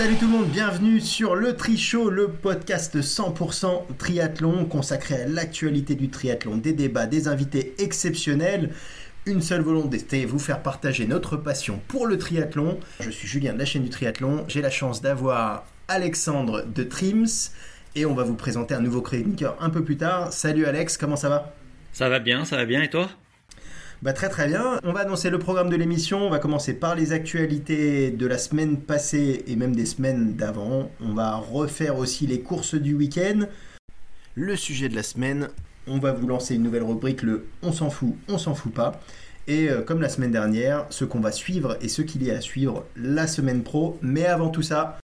Salut tout le monde, bienvenue sur le Tri Show, le podcast 100% triathlon consacré à l'actualité du triathlon, des débats, des invités exceptionnels. Une seule volonté, vous faire partager notre passion pour le triathlon. Je suis Julien de la chaîne du triathlon. J'ai la chance d'avoir Alexandre de Trims et on va vous présenter un nouveau chroniqueur un peu plus tard. Salut Alex, comment ça va? Ça va bien, ça va bien et toi? Bah, très très bien. On va annoncer le programme de l'émission. On va commencer par les actualités de la semaine passée et même des semaines d'avant. On va refaire aussi les courses du week-end. Le sujet de la semaine, on va vous lancer une nouvelle rubrique, le On s'en fout, on s'en fout pas. Et euh, comme la semaine dernière, ce qu'on va suivre et ce qu'il y a à suivre la semaine pro. Mais avant tout ça,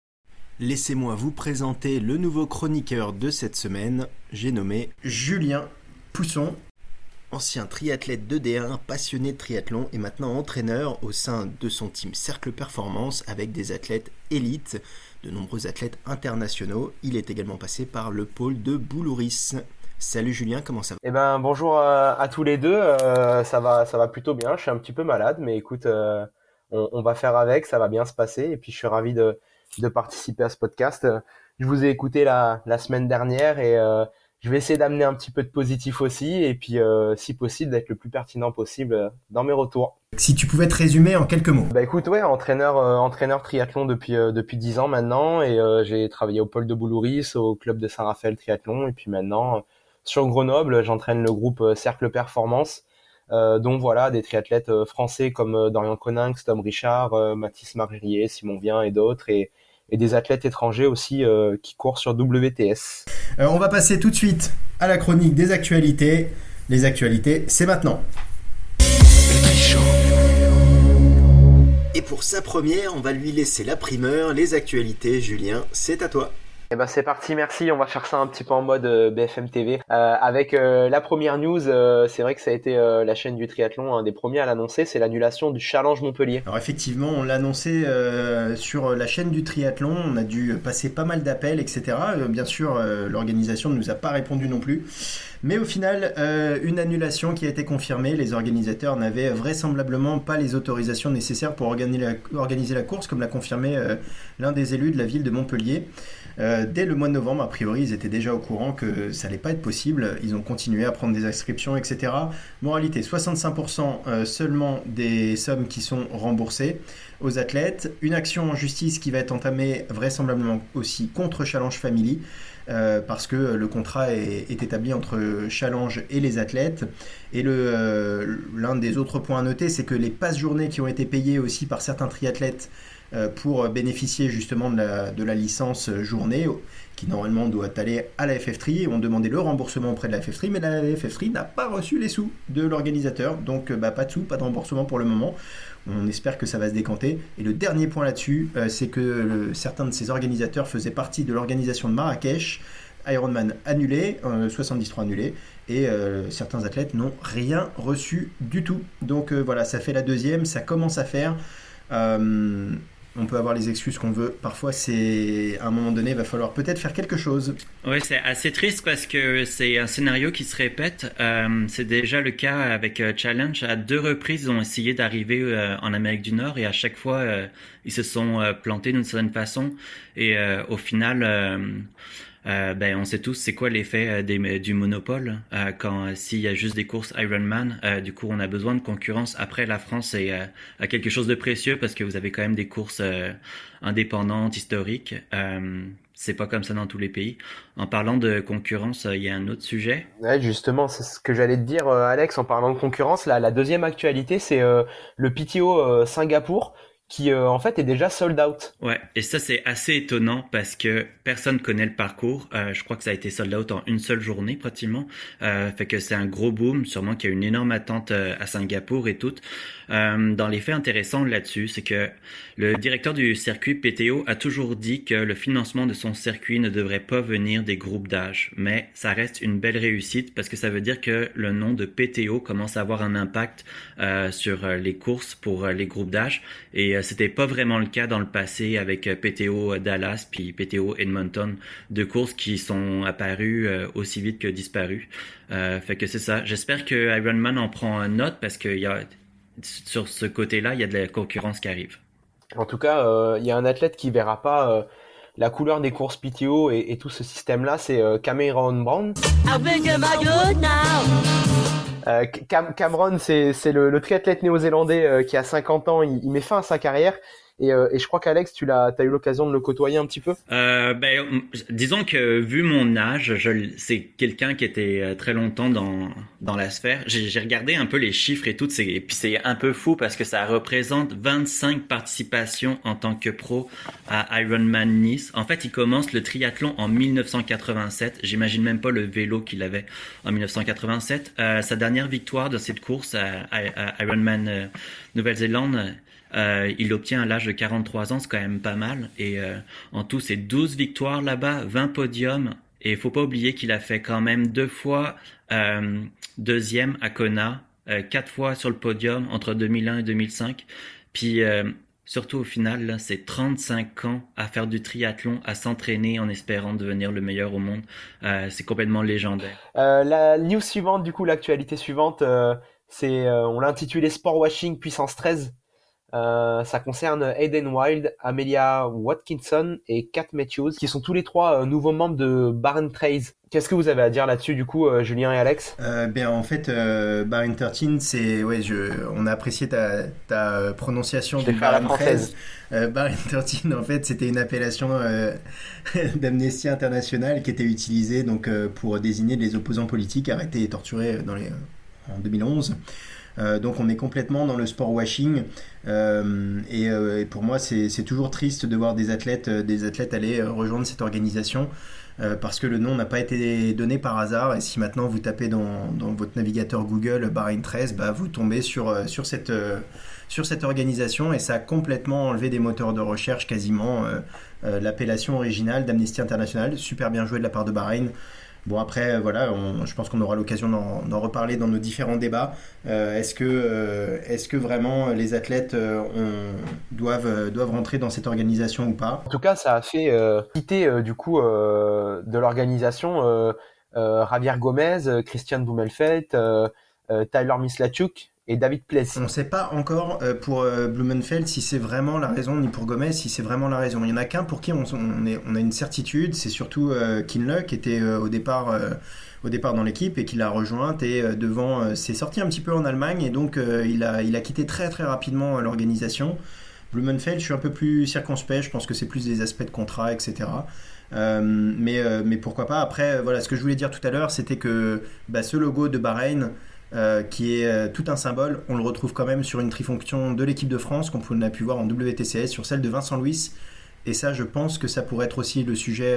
laissez-moi vous présenter le nouveau chroniqueur de cette semaine. J'ai nommé Julien Pousson ancien triathlète de D1, passionné de triathlon et maintenant entraîneur au sein de son team Cercle Performance avec des athlètes élites, de nombreux athlètes internationaux. Il est également passé par le pôle de Boulouris. Salut Julien, comment ça va? Eh ben bonjour à, tous les deux, euh, ça va ça va plutôt bien. Je suis un petit peu malade, mais écoute, euh, on, va faire avec, ça va bien se passer. Et puis je suis ravi de, participer à ce podcast. Je vous ai écouté la, semaine dernière et euh, je vais essayer d'amener un petit peu de positif aussi et puis euh, si possible d'être le plus pertinent possible euh, dans mes retours. Si tu pouvais te résumer en quelques mots. Bah écoute ouais, entraîneur euh, entraîneur triathlon depuis depuis 10 ans maintenant et j'ai travaillé au pôle de Boulouris, au club de Saint-Raphaël triathlon et puis maintenant sur Grenoble, j'entraîne le groupe Cercle Performance dont voilà des triathlètes français comme Dorian Coninx, Tom Richard, Mathis Marrier, Simon Vien et d'autres et et des athlètes étrangers aussi euh, qui courent sur WTS. Euh, on va passer tout de suite à la chronique des actualités. Les actualités, c'est maintenant. Et pour sa première, on va lui laisser la primeur. Les actualités, Julien, c'est à toi. Eh ben c'est parti, merci. On va faire ça un petit peu en mode euh, BFM TV. Euh, avec euh, la première news, c'est vrai que ça a été la chaîne du triathlon un des premiers à l'annoncer, c'est l'annulation du Challenge Montpellier. Alors effectivement, on l'a annoncé sur la chaîne du triathlon. On a dû passer pas mal d'appels, etc. bien sûr, l'organisation ne nous a pas répondu non plus. Mais au final, une annulation qui a été confirmée. Les organisateurs n'avaient vraisemblablement pas les autorisations nécessaires pour organiser la course, comme l'a confirmé l'un des élus de la ville de Montpellier. Euh, dès le mois de novembre, a priori, ils étaient déjà au courant que ça n'allait pas être possible. Ils ont continué à prendre des inscriptions, etc. Moralité, 65% euh, seulement des sommes qui sont remboursées aux athlètes. Une action en justice qui va être entamée vraisemblablement aussi contre Challenge Family. Euh, parce que le contrat est, établi entre Challenge et les athlètes. Et l'un des autres points à noter, c'est que les passes journées qui ont été payées aussi par certains triathlètes pour bénéficier justement de la, licence journée qui normalement doit aller à la FF3 et on demandait le remboursement auprès de la FF3 mais la FF3 n'a pas reçu les sous de l'organisateur. Donc bah, pas de sous, pas de remboursement pour le moment. On espère que ça va se décanter. Et le dernier point là-dessus euh, c'est que certains de ces organisateurs faisaient partie de l'organisation de Marrakech. Ironman annulé, 73 euh, annulé, et certains athlètes n'ont rien reçu du tout. Donc voilà, ça fait la deuxième, ça commence à faire on peut avoir les excuses qu'on veut. Parfois, c'est à un moment donné, il va falloir peut-être faire quelque chose. Oui, c'est assez triste parce que c'est un scénario qui se répète. Euh, c'est déjà le cas avec euh, Challenge. À deux reprises, ils ont essayé d'arriver euh, en Amérique du Nord et à chaque fois, ils se sont plantés d'une certaine façon. Et au final, ben on sait tous c'est quoi l'effet euh, du monopole euh, quand s'il y a juste des courses Ironman. du coup, on a besoin de concurrence. Après, la France est a quelque chose de précieux parce que vous avez quand même des courses indépendantes, historiques. c'est pas comme ça dans tous les pays. En parlant de concurrence, il y a un autre sujet. Ouais, justement, c'est ce que j'allais te dire, Alex. En parlant de concurrence, la, la deuxième actualité, c'est le PTO Singapour qui euh, en fait est déjà sold out. Ouais, et ça c'est assez étonnant parce que personne connaît le parcours. Euh, je crois que ça a été sold out en une seule journée pratiquement. Euh, fait que c'est un gros boom, sûrement qu'il y a une énorme attente euh, à Singapour et tout. dans les faits intéressants là-dessus, c'est que le directeur du circuit PTO a toujours dit que le financement de son circuit ne devrait pas venir des groupes d'âge, mais ça reste une belle réussite parce que ça veut dire que le nom de PTO commence à avoir un impact sur les courses pour les groupes d'âge et euh, c'était pas vraiment le cas dans le passé avec euh, PTO Dallas puis PTO Edmonton, deux courses qui sont apparues euh, aussi vite que disparues. fait que c'est ça. J'espère que Ironman en prend note parce que y a, sur ce côté-là, il y a de la concurrence qui arrive. En tout cas, il y a un athlète qui verra pas la couleur des courses PTO et, tout ce système-là, c'est Cameron Brown. Cameron, c'est le, le, triathlète néo-zélandais qui a 50 ans, il, il, met fin à sa carrière et, euh, et je crois qu'Alex, tu l'as, as eu l'occasion de le côtoyer un petit peu? Euh, ben, disons que vu mon âge, c'est quelqu'un qui était euh, très longtemps dans dans la sphère. J'ai, regardé un peu les chiffres et tout, et puis c'est un peu fou parce que ça représente 25 participations en tant que pro à Ironman Nice. En fait, il commence le triathlon en 1987. J'imagine même pas le vélo qu'il avait en 1987. Euh, sa dernière victoire de cette course à, à, Ironman euh, Nouvelle-Zélande euh, il l'obtient à l'âge de 43 ans, c'est quand même pas mal. Et euh, en tout, c'est 12 victoires là-bas, 20 podiums. Et il faut pas oublier qu'il a fait quand même deux fois euh, deuxième à Kona, quatre fois sur le podium entre 2001 et 2005. Puis surtout au final, c'est 35 ans à faire du triathlon, à s'entraîner en espérant devenir le meilleur au monde. c'est complètement légendaire. la news suivante, du coup, l'actualité suivante, c'est on l'a intitulé Sport Washing Puissance 13. Euh, ça concerne Aiden Wild, Amelia Watkinson et Kat Matthews, qui sont tous les trois euh, nouveaux membres de Baron Trace. Qu'est-ce que vous avez à dire là-dessus, du coup, euh, Julien et Alex? Ben, En fait, Baron 13, c'est, ouais, je, on a apprécié ta, ta prononciation de Baron 13. Baron 13, en fait, c'était une appellation d'Amnesty International qui était utilisée donc, pour désigner les opposants politiques arrêtés et torturés dans les, en 2011. Euh, donc on est complètement dans le sport washing. Euh, euh, et, pour moi, c'est toujours triste de voir des athlètes, des athlètes aller rejoindre cette organisation. parce que le nom n'a pas été donné par hasard et si maintenant vous tapez dans, votre navigateur Google Bahrain 13, bah, vous tombez sur, sur, cette, sur cette organisation et ça a complètement enlevé des moteurs de recherche quasiment l'appellation originale d'Amnesty International. Super bien joué de la part de Bahreïn. Bon après voilà, je pense qu'on aura l'occasion d'en reparler dans nos différents débats. Euh, est-ce que euh, est-ce que vraiment les athlètes euh, doivent doivent rentrer dans cette organisation ou pas? En tout cas, ça a fait quitter du coup de l'organisation Javier Gomez, Christian Blumenfeld, Tyler Mislachuk et David Pless. On ne sait pas encore euh, pour euh, Blumenfeld si c'est vraiment la raison, ni pour Gomez si c'est vraiment la raison. Il y en a qu'un pour qui on, a une certitude, c'est surtout euh, Kinle qui était au départ au départ dans l'équipe et qui l'a rejointe et devant c'est sorti un petit peu en Allemagne et donc il a il a quitté très très rapidement l'organisation. Blumenfeld, je suis un peu plus circonspect, je pense que c'est plus des aspects de contrat, etc. mais, mais pourquoi pas? Après, voilà, ce que je voulais dire tout à l'heure, c'était que bah, ce logo de Bahreïn, euh, qui est euh, tout un symbole. On le retrouve quand même sur une trifonction de l'équipe de France qu'on a pu voir en WTCS, sur celle de Vincent Louis. Et ça, je pense que ça pourrait être aussi le sujet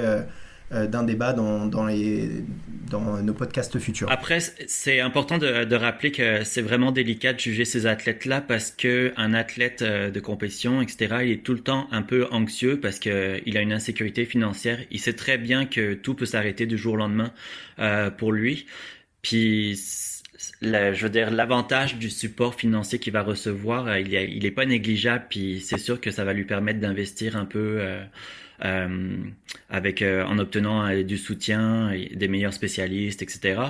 euh, d'un débat dans, nos podcasts futurs. Après, c'est important de, de, rappeler que c'est vraiment délicat de juger ces athlètes-là parce que un athlète de compétition, etc., il est tout le temps un peu anxieux parce qu'il a une insécurité financière. Il sait très bien que tout peut s'arrêter du jour au lendemain pour lui. Puis je veux dire, l'avantage du support financier qu'il va recevoir, euh, il, est, il est pas négligeable, puis c'est sûr que ça va lui permettre d'investir un peu euh, euh, avec en obtenant du soutien, des meilleurs spécialistes, etc.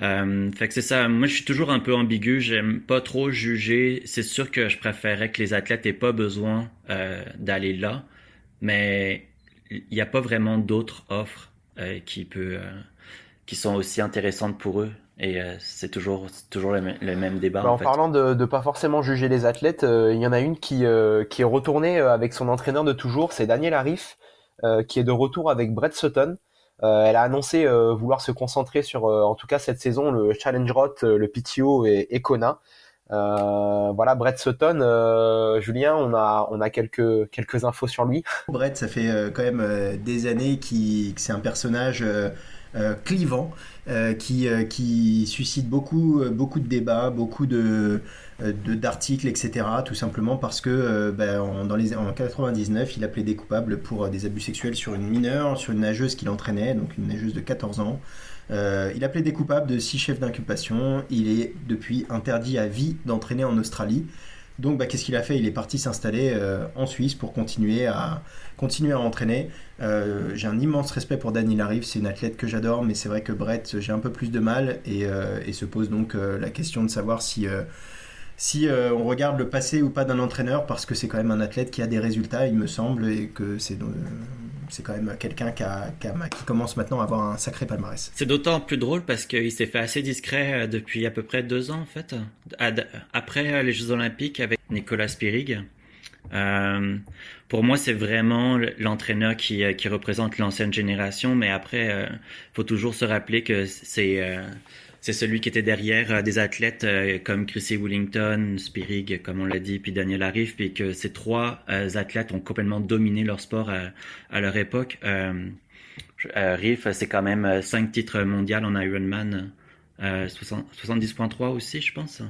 fait que c'est ça. Moi, je suis toujours un peu ambigu. J'aime pas trop juger. C'est sûr que je préférerais que les athlètes aient pas besoin d'aller là, mais il n'y a pas vraiment d'autres offres qui peut qui sont aussi intéressantes pour eux. Et euh, c'est toujours, toujours le, même débat. Bah, en, parlant de ne pas forcément juger les athlètes, euh, il y en a une qui, euh, qui est retournée avec son entraîneur de toujours, c'est Daniel Arif, qui est de retour avec Brett Sutton. elle a annoncé vouloir se concentrer sur, en tout cas cette saison, le Challenge Rot, le PTO et, et Kona. voilà, Brett Sutton, Julien, on a, on a quelques, quelques infos sur lui. Brett, ça fait quand même des années qu'il, que c'est un personnage euh, clivant euh, qui, euh, qui suscite beaucoup, beaucoup de débats, beaucoup de d'articles, etc. Tout simplement parce que ben, en, dans les, en 99, il a plaidé coupable pour des abus sexuels sur une mineure, sur une nageuse qu'il entraînait, donc une nageuse de 14 ans. il a plaidé coupable de six chefs d'inculpation. Il est depuis interdit à vie d'entraîner en Australie. Donc, bah, qu'est-ce qu'il a fait? Il est parti s'installer euh, en Suisse pour continuer à, continuer à entraîner. Euh, j'ai un immense respect pour Daniel Larive, c'est une athlète que j'adore, mais c'est vrai que Brett, j'ai un peu plus de mal et, euh, se pose donc la question de savoir si, si on regarde le passé ou pas d'un entraîneur, parce que c'est quand même un athlète qui a des résultats, il me semble, et que c'est c'est quand même quelqu'un qui, commence maintenant à avoir un sacré palmarès. C'est d'autant plus drôle parce qu'il s'est fait assez discret depuis à peu près deux ans en fait, après les Jeux Olympiques avec Nicolas Spirig. Euh, pour moi, c'est vraiment l'entraîneur qui, euh, représente l'ancienne génération, mais après, euh, faut toujours se rappeler que c'est euh, c'est celui qui était derrière des athlètes comme Chrissy Willington, Spirig, comme on l'a dit, puis Daniel Arif, puis que ces trois athlètes ont complètement dominé leur sport à, à leur époque. Riff, c'est quand même cinq titres mondiaux en Ironman, 70.3 aussi, je pense.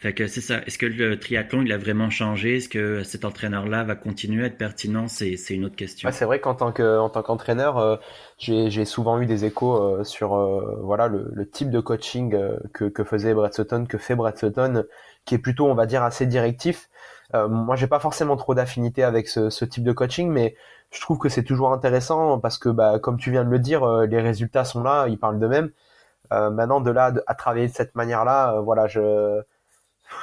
Fait que c'est ça. Est-ce que le triathlon, il a vraiment changé? Est-ce que cet entraîneur-là va continuer à être pertinent? C'est une autre question. c'est vrai qu'en tant que en tant qu'entraîneur, euh, j'ai souvent eu des échos euh, sur euh, voilà le, le, type de coaching que, que faisait Brett Sutton, que fait Brett Sutton, qui est plutôt, on va dire, assez directif. moi, j'ai pas forcément trop d'affinité avec ce, ce, type de coaching, mais je trouve que c'est toujours intéressant parce que, bah, comme tu viens de le dire, les résultats sont là, ils parlent d'eux-mêmes. maintenant, de là à travailler de cette manière-là, voilà, je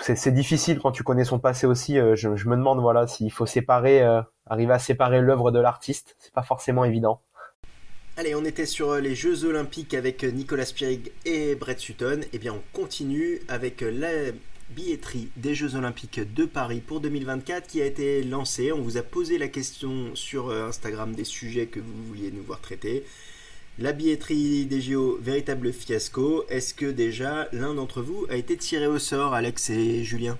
c'est difficile quand tu connais son passé aussi. Euh, je, me demande voilà s'il faut séparer, euh, arriver à séparer l'œuvre de l'artiste. C'est pas forcément évident. Allez, on était sur euh, les Jeux Olympiques avec Nicolas Spirig et Brett Sutton. Eh bien, on continue avec la billetterie des Jeux Olympiques de Paris pour 2024 qui a été lancée. On vous a posé la question sur Instagram des sujets que vous vouliez nous voir traiter. La billetterie des JO, véritable fiasco. Est-ce que déjà l'un d'entre vous a été tiré au sort, Alex et Julien?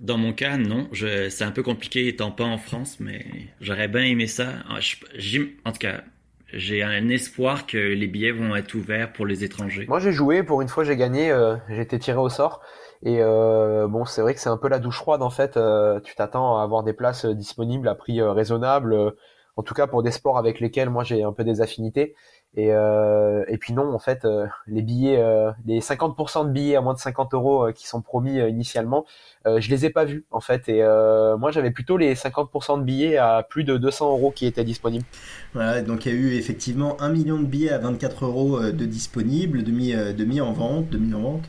Dans mon cas, non. C'est un peu compliqué étant pas en France, mais j'aurais bien aimé ça. Ah, en tout cas, j'ai un espoir que les billets vont être ouverts pour les étrangers. Moi, j'ai joué. Pour une fois, j'ai gagné. Euh, j'ai été tiré au sort. Et euh, bon, c'est vrai que c'est un peu la douche froide en fait. Euh, tu t'attends à avoir des places disponibles à prix raisonnable, en tout cas pour des sports avec lesquels moi j'ai un peu des affinités. Et, euh, et puis non, en fait, euh, les billets, euh, les 50% de billets à moins de 50 euros euh, qui sont promis initialement, je les ai pas vus en fait. Et moi, j'avais plutôt les 50% de billets à plus de 200 euros qui étaient disponibles. Voilà, donc il y a eu effectivement un million de billets à 24 euros de disponibles, demi, demi en vente, demi en vente,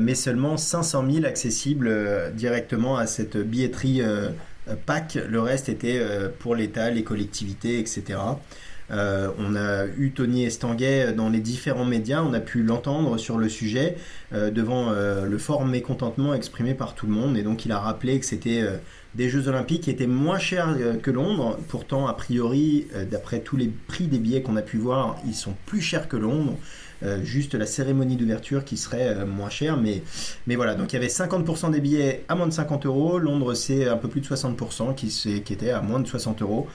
mais seulement 500 000 accessibles directement à cette billetterie PAC. Le reste était pour l'État, les collectivités, etc. Euh, on a eu Tony Estanguet dans les différents médias, on a pu l'entendre sur le sujet euh, devant euh, le fort mécontentement exprimé par tout le monde. Et donc il a rappelé que c'était des Jeux Olympiques qui étaient moins chers que Londres. Pourtant, a priori, d'après tous les prix des billets qu'on a pu voir, ils sont plus chers que Londres. juste la cérémonie d'ouverture qui serait moins chère. Mais, voilà, donc il y avait 50% des billets à moins de 50 euros. Londres, c'est un peu plus de 60% qui, qui était à moins de 60 euros.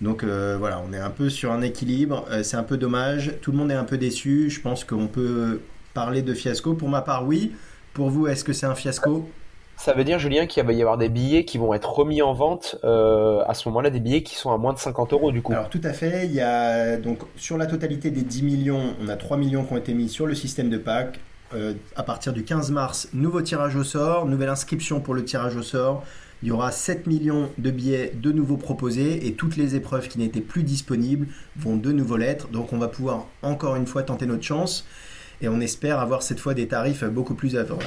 Donc euh, voilà, on est un peu sur un équilibre. Euh, c'est un peu dommage. Tout le monde est un peu déçu. Je pense qu'on peut parler de fiasco. Pour ma part, oui. Pour vous, est-ce que c'est un fiasco? Ça veut dire, Julien, qu'il va y avoir des billets qui vont être remis en vente euh, à ce moment-là, des billets qui sont à moins de 50 euros du coup. Alors tout à fait, il y a donc sur la totalité des 10 millions, on a 3 millions qui ont été mis sur le système de PAC. à partir du 15 mars, nouveau tirage au sort, nouvelle inscription pour le tirage au sort, il y aura 7 millions de billets de nouveau proposés et toutes les épreuves qui n'étaient plus disponibles vont de nouveau l'être. Donc on va pouvoir encore une fois tenter notre chance et on espère avoir cette fois des tarifs beaucoup plus favorables.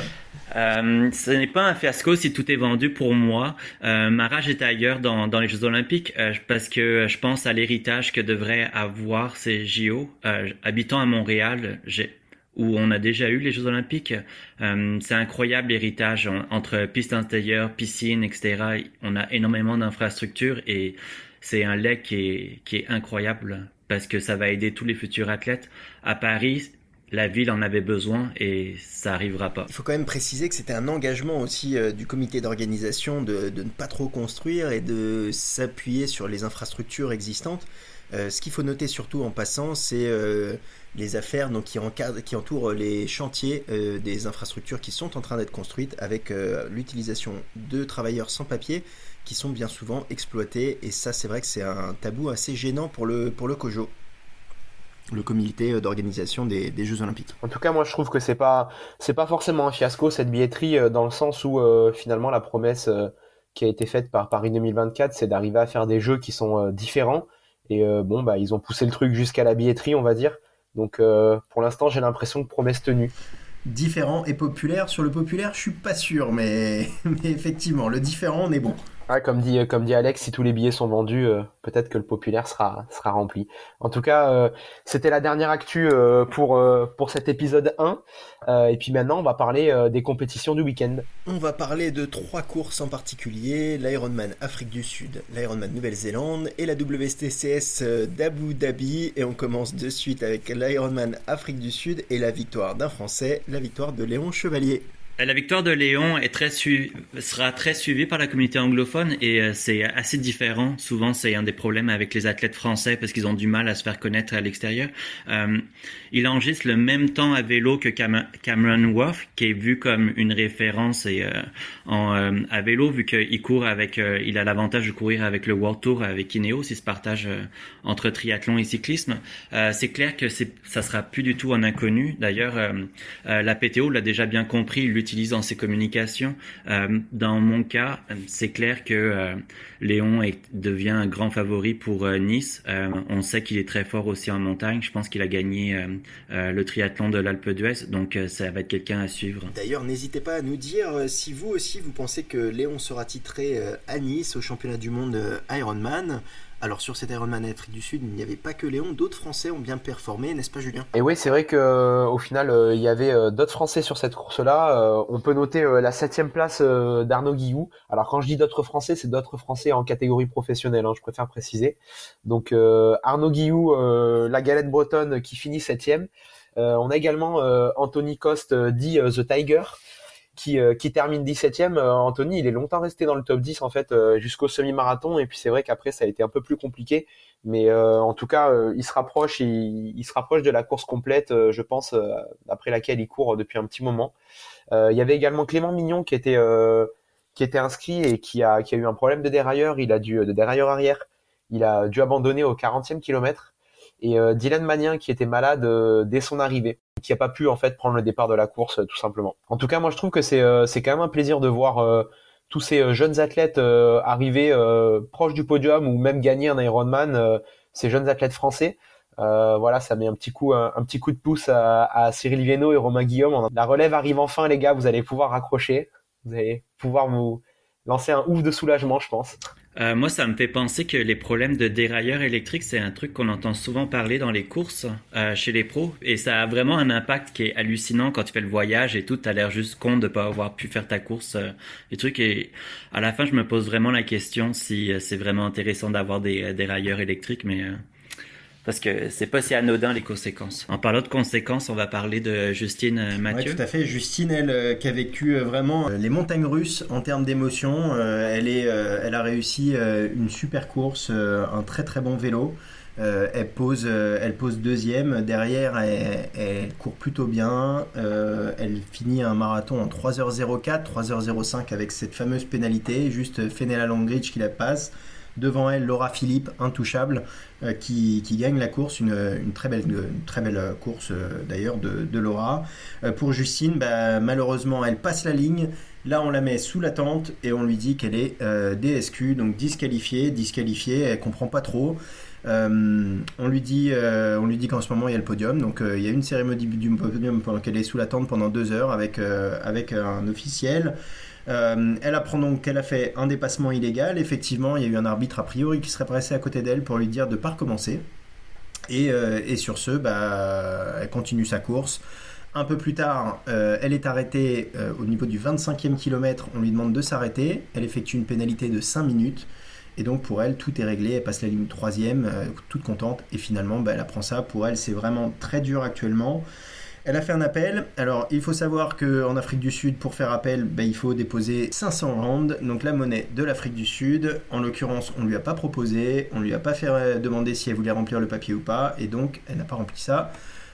Euh, ce n'est pas un fiasco si tout est vendu pour moi. Euh, ma rage est ailleurs dans, dans les Jeux Olympiques euh, parce que je pense à l'héritage que devraient avoir ces JO. Euh, habitant à Montréal, j'ai où on a déjà eu les Jeux Olympiques. Euh, c'est incroyable l'héritage entre pistes intérieures, piscines, etc. On a énormément d'infrastructures et c'est un lait qui est, qui est incroyable parce que ça va aider tous les futurs athlètes. À Paris, la ville en avait besoin et ça arrivera pas. Il faut quand même préciser que c'était un engagement aussi euh, du comité d'organisation de, de, ne pas trop construire et de s'appuyer sur les infrastructures existantes. Euh, ce qu'il faut noter surtout en passant, c'est euh, les affaires donc, qui, entourent les chantiers euh, des infrastructures qui sont en train d'être construites avec l'utilisation de travailleurs sans papier qui sont bien souvent exploités. Et ça, c'est vrai que c'est un tabou assez gênant pour le, pour le COJO le comité d'organisation des, des, Jeux Olympiques. En tout cas, moi, je trouve que c'est pas pas forcément un fiasco cette billetterie dans le sens où finalement la promesse qui a été faite par Paris 2024, c'est d'arriver à faire des jeux qui sont différents et euh, bon, bah, ils ont poussé le truc jusqu'à la billetterie, on va dire. Donc, euh, pour l'instant, j'ai l'impression que promesse tenue. différent et populaire. Sur le populaire, je suis pas sûr, mais, mais effectivement, le différent, on est bon comme dit comme dit Alex, si tous les billets sont vendus, euh, peut-être que le populaire sera sera rempli. En tout cas, euh, c'était la dernière actu euh, pour pour cet épisode 1. et puis maintenant, on va parler des compétitions du week-end. On va parler de trois courses en particulier l'Ironman Afrique du Sud, l'Ironman Nouvelle-Zélande et la WSTCS d'Abu Dhabi. Et on commence de suite avec l'Ironman Afrique du Sud et la victoire d'un Français, la victoire de Léon Chevalier. Euh, la victoire de Léon est très sera très suivie par la communauté anglophone et euh, c'est assez différent. Souvent, c'est un des problèmes avec les athlètes français parce qu'ils ont du mal à se faire connaître à l'extérieur. Euh, il enregistre le même temps à vélo que Cameron Wolf, qui est vu comme une référence et, en, à vélo, vu qu'il court avec, il a l'avantage de courir avec le World Tour avec Ineos, il se partage entre triathlon et cyclisme. c'est clair que ça sera plus du tout un inconnu. D'ailleurs, la PTO l'a déjà bien compris. Utilise dans ses communications. Euh, dans mon cas, c'est clair que euh, Léon devient un grand favori pour euh, Nice. on sait qu'il est très fort aussi en montagne. Je pense qu'il a gagné le triathlon de l'Alpe d'Huez, donc ça va être quelqu'un à suivre. D'ailleurs, n'hésitez pas à nous dire si vous aussi vous pensez que Léon sera titré à Nice au championnat du monde Ironman. Alors sur cet Ironman Afrique du Sud, il n'y avait pas que Léon, d'autres Français ont bien performé, n'est-ce pas Julien? Et oui, c'est vrai que euh, au final, euh, il y avait euh, d'autres Français sur cette course-là. on peut noter la septième place d'Arnaud Guillou. Alors quand je dis d'autres Français, c'est d'autres Français en catégorie professionnelle, hein, je préfère préciser. Donc Arnaud Guillou, la galette bretonne qui finit septième. on a également Anthony Coste, dit The Tiger, qui, euh, qui termine 17ème. Euh, Anthony, il est longtemps resté dans le top 10 en fait euh, jusqu'au semi-marathon et puis c'est vrai qu'après ça a été un peu plus compliqué. Mais en tout cas, il se rapproche, il, se rapproche de la course complète, je pense, après laquelle il court depuis un petit moment. il y avait également Clément Mignon qui était qui était inscrit et qui a qui a eu un problème de dérailleur. Il a dû de dérailleur arrière. Il a dû abandonner au 40e kilomètre. Et Dylan Magnin qui était malade dès son arrivée qui a pas pu en fait prendre le départ de la course tout simplement. En tout cas, moi je trouve que c'est euh, c'est quand même un plaisir de voir euh, tous ces euh, jeunes athlètes arriver proches du podium ou même gagner un Ironman, ces jeunes athlètes français. voilà, ça met un petit coup, un, petit coup de pouce à, à Cyril Viennot et Romain Guillaume. La relève arrive enfin, les gars. Vous allez pouvoir raccrocher. Vous allez pouvoir vous lancer un ouf de soulagement, je pense. Euh, moi, ça me fait penser que les problèmes de dérailleurs électriques, c'est un truc qu'on entend souvent parler dans les courses euh, chez les pros. Et ça a vraiment un impact qui est hallucinant quand tu fais le voyage et tout. Tu as l'air juste con de pas avoir pu faire ta course. Euh, les trucs. Et à la fin, je me pose vraiment la question si c'est vraiment intéressant d'avoir des dérailleurs électriques. Mais parce que c'est pas si anodin les conséquences. En parlant de conséquences, on va parler de Justine euh, Mathieu. Tout à fait. Justine, elle, euh, qui a vécu euh, vraiment les montagnes russes en termes d'émotions. elle, est, elle a réussi une super course, un très très bon vélo. elle, pose, elle pose deuxième. Derrière, elle, court plutôt bien. elle finit un marathon en 3h04, 3h05 avec cette fameuse pénalité. Juste Fenella Longridge qui la passe. Devant elle, Laura Philippe, intouchable, euh, qui, gagne la course, une, très, belle, très belle course euh, d'ailleurs de, Laura. Euh, pour Justine, bah, malheureusement, elle passe la ligne. Là, on la met sous la tente et on lui dit qu'elle est DSQ, donc disqualifiée, disqualifiée, elle comprend pas trop. on lui dit, dit qu'en ce moment il y a le podium, donc il y a une cérémonie du podium pendant qu'elle est sous la tente pendant deux heures avec, avec un officiel. Euh, elle apprend donc qu'elle a fait un dépassement illégal. Effectivement, il y a eu un arbitre a priori qui serait pressé à côté d'elle pour lui dire de ne pas recommencer. Et, euh, sur ce, bah, elle continue sa course. Un peu plus tard, euh, elle est arrêtée au niveau du 25e kilomètre. On lui demande de s'arrêter. Elle effectue une pénalité de 5 minutes. Et donc pour elle, tout est réglé. Elle passe la ligne troisième, toute contente. Et finalement, bah, elle apprend ça. Pour elle, c'est vraiment très dur actuellement. Elle a fait un appel. Alors, il faut savoir qu'en Afrique du Sud, pour faire appel, ben, il faut déposer 500 rand, donc la monnaie de l'Afrique du Sud. En l'occurrence, on ne lui a pas proposé, on ne lui a pas fait euh, demander si elle voulait remplir le papier ou pas, et donc elle n'a pas rempli ça.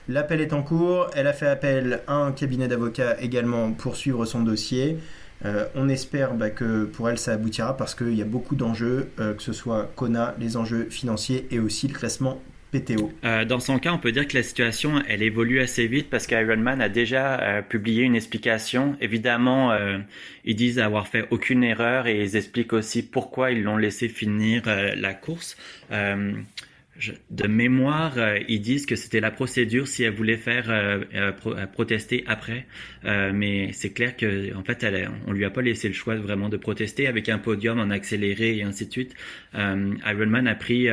L'appel est en cours. Elle a fait appel à un cabinet d'avocats également pour suivre son dossier. Euh, on espère bah, que pour elle ça aboutira parce qu'il y a beaucoup d'enjeux, euh, que ce soit Kona, les enjeux financiers et aussi le classement Euh, dans son cas, on peut dire que la situation, elle évolue assez vite parce qu'Ironman a déjà euh, publié une explication. Évidemment, euh, ils disent avoir fait aucune erreur et ils expliquent aussi pourquoi ils l'ont laissé finir la course. De mémoire, euh, ils disent que c'était la procédure si elle voulait faire euh, euh, protester après. mais c'est clair que en fait, elle, on lui a pas laissé le choix vraiment de protester avec un podium en accéléré et ainsi de suite. Ironman a pris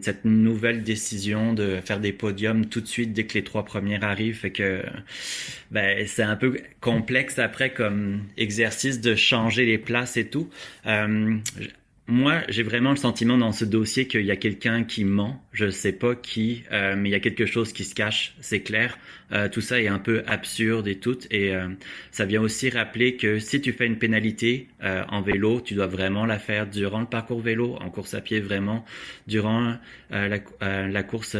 cette nouvelle décision de faire des podiums tout de suite dès que les trois premières arrivent. Fait que ben, c'est un peu complexe après comme exercice de changer les places et tout moi, j'ai vraiment le sentiment dans ce dossier qu'il y a quelqu'un qui ment. Je ne sais pas qui, euh, mais il y a quelque chose qui se cache, c'est clair. Euh, tout ça est un peu absurde et tout. Et euh, ça vient aussi rappeler que si tu fais une pénalité en vélo, tu dois vraiment la faire durant le parcours vélo, en course à pied, vraiment durant la, la, course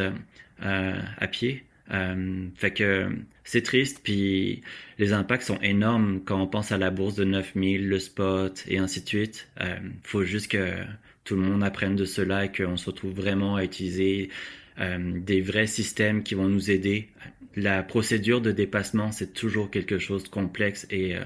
à pied. Fait que c'est triste, puis les impacts sont énormes quand on pense à la bourse de 9000, le spot et ainsi de suite. Euh, faut juste que tout le monde apprenne de cela et qu'on se retrouve vraiment à utiliser euh, des vrais systèmes qui vont nous aider la procédure de dépassement, c'est toujours quelque chose de complexe et euh,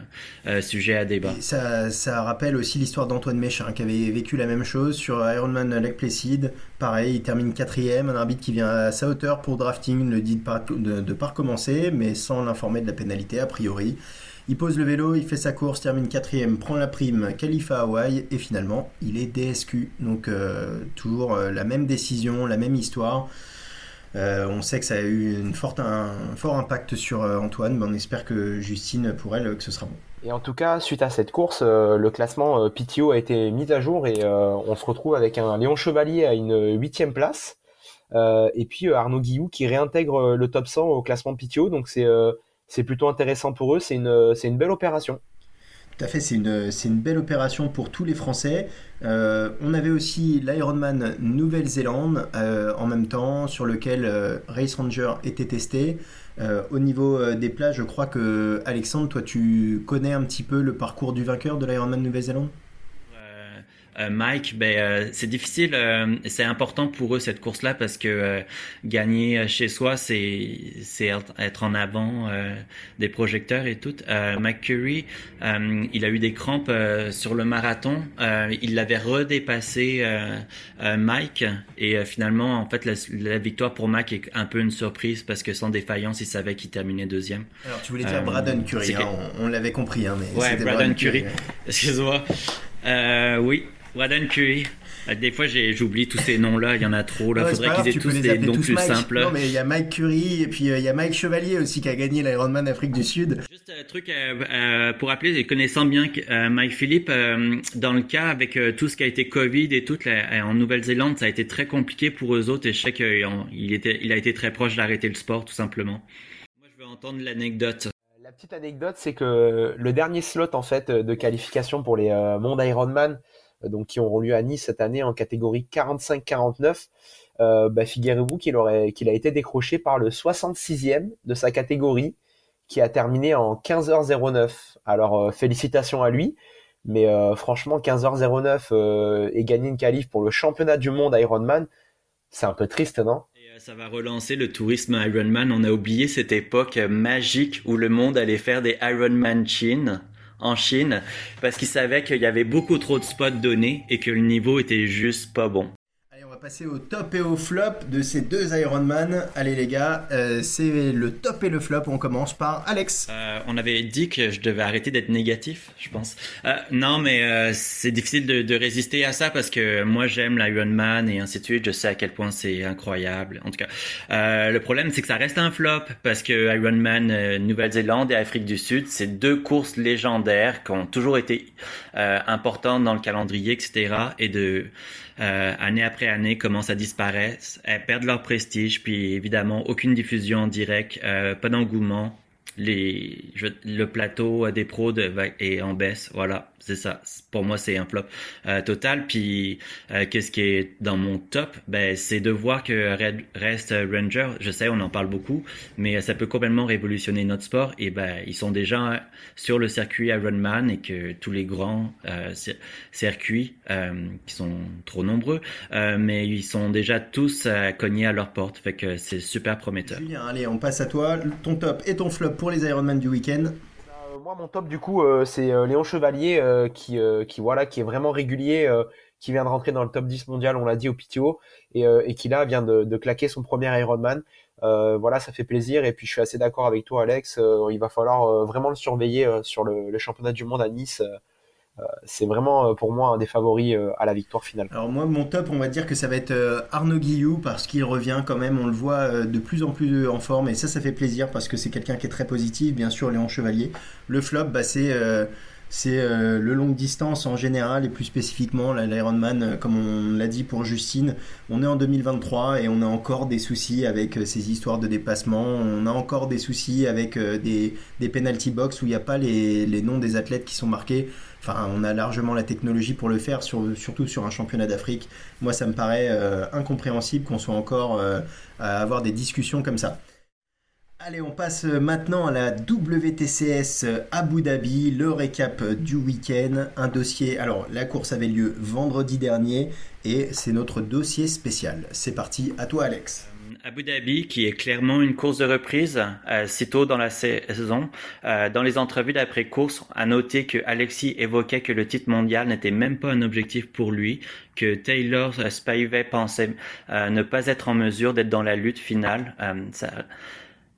euh, sujet à débat. ça, rappelle aussi l'histoire d'Antoine Méchin qui avait vécu la même chose sur Ironman Lake Placid. Pareil, il termine quatrième, un arbitre qui vient à sa hauteur pour drafting le dit de ne pas recommencer, mais sans l'informer de la pénalité a priori. Il pose le vélo, il fait sa course, termine quatrième, prend la prime, qualifie à Hawaï et finalement il est DSQ. Donc euh, toujours la même décision, la même histoire. Euh, on sait que ça a eu un, fort impact sur euh, Antoine, mais on espère que Justine, pour elle, que ce sera bon. Et en tout cas, suite à cette course, euh, le classement PTO a été mis à jour et on se retrouve avec un Léon Chevalier à une huitième place. et puis Arnaud Guillou qui réintègre le top 100 au classement PTO, donc c'est plutôt intéressant pour eux, c'est une belle opération. Fait, c'est une, belle opération pour tous les Français. Euh, on avait aussi l'Ironman Nouvelle-Zélande euh, en même temps, sur lequel euh, Race Ranger était testé. au niveau des plages, je crois que Alexandre, toi tu connais un petit peu le parcours du vainqueur de l'Ironman Nouvelle-Zélande? Euh, Mike, ben euh, c'est difficile, euh, c'est important pour eux cette course-là parce que gagner chez soi, c'est être en avant des projecteurs et tout. Mike Curry, il a eu des crampes sur le marathon, il l'avait redépassé Mike et finalement en fait la, victoire pour Mike est un peu une surprise parce que sans défaillance, il savait qu'il terminait deuxième. Alors tu voulais dire Braden Curry, hein, on, l'avait compris, hein, mais ouais, Braden Curry. Excuse-moi. oui, Braden Curry. Ah, des fois, j'oublie tous ces noms-là, il y en a trop. Il faudrait qu'ils aient tous des noms plus simples. Non, mais il y a Mike Curry et puis euh, il y a Mike Chevalier aussi qui a gagné l'Ironman Afrique du Sud. Juste un truc euh, euh, pour rappeler, connaissant bien Mike Philippe, dans le cas avec tout ce qui a été Covid et tout, en Nouvelle-Zélande, ça a été très compliqué pour eux autres et je sais qu'il était, il a été très proche d'arrêter le sport, tout simplement. Moi, je veux entendre l'anecdote. La petite anecdote, c'est que le dernier slot en fait de qualification pour les mondes Ironman, euh, donc qui auront lieu à Nice cette année en catégorie 45-49. Euh, bah, figurez-vous qu'il aurait, qu'il a été décroché par le 66e de sa catégorie, qui a terminé en 15h09. Alors euh, félicitations à lui, mais franchement 15h09 et gagner une qualif pour le championnat du monde Ironman, c'est un peu triste, non? Ça va relancer le tourisme Ironman. On a oublié cette époque magique où le monde allait faire des Ironman Chine en Chine parce qu'ils savaient qu'il y avait beaucoup trop de spots donnés et que le niveau était juste pas bon passer au top et au flop de ces deux Ironman. Allez les gars, euh, c'est le top et le flop. On commence par Alex. Euh, on avait dit que je devais arrêter d'être négatif, je pense. Euh, non, mais c'est difficile de, de, résister à ça parce que moi j'aime l'Ironman et ainsi de suite. Je sais à quel point c'est incroyable. En tout cas, le problème c'est que ça reste un flop parce que Ironman Nouvelle-Zélande et Afrique du Sud, c'est deux courses légendaires qui ont toujours été importantes dans le calendrier, etc. Et de euh, année après année, commencent à disparaître, elles perdent leur prestige, puis évidemment aucune diffusion en direct, euh, pas d'engouement. Les, le plateau des pros est en baisse, voilà c'est ça. Pour moi, c'est un flop euh, total. Puis, euh, qu'est-ce qui est dans mon top? Ben, c'est de voir que Red, reste Ranger. Je sais, on en parle beaucoup, mais ça peut complètement révolutionner notre sport. Et ben, ils sont déjà sur le circuit Ironman et que tous les grands euh, circuits, qui sont trop nombreux, mais ils sont déjà tous cognés à leur porte. Fait que c'est super prometteur. Julien, allez, on passe à toi. Ton top et ton flop pour les Ironman du week-end moi, mon top, du coup, euh, c'est euh, Léon Chevalier euh, qui, voilà, qui est vraiment régulier, qui vient de rentrer dans le top 10 mondial, on l'a dit au PTO, et, qui là vient de, claquer son premier Ironman. voilà, ça fait plaisir. Et puis je suis assez d'accord avec toi, Alex. il va falloir vraiment le surveiller sur le, championnat du monde à Nice. Euh, c'est vraiment euh, pour moi un des favoris euh, à la victoire finale. Alors moi mon top on va dire que ça va être Arnaud Guillou parce qu'il revient quand même, on le voit de plus en plus en forme et ça ça fait plaisir parce que c'est quelqu'un qui est très positif, bien sûr Léon Chevalier. Le flop bah, c'est le longue distance en général et plus spécifiquement l'Ironman, comme on l'a dit pour Justine. On est en 2023 et on a encore des soucis avec ces histoires de dépassement. On a encore des soucis avec des, penalty box où il n'y a pas les noms des athlètes qui sont marqués. Enfin, on a largement la technologie pour le faire, surtout sur un championnat d'Afrique. Moi, ça me paraît euh, incompréhensible qu'on soit encore euh, à avoir des discussions comme ça. Allez, on passe maintenant à la WTCS Abu Dhabi, le récap du week-end. Un dossier. Alors, la course avait lieu vendredi dernier et c'est notre dossier spécial. C'est parti, à toi, Alex. Abu Dhabi, qui est clairement une course de reprise, euh, si tôt dans la saison. Euh, dans les entrevues d'après-course, à noter que Alexis évoquait que le titre mondial n'était même pas un objectif pour lui, que Taylor Spivey pensait euh, ne pas être en mesure d'être dans la lutte finale. Ça,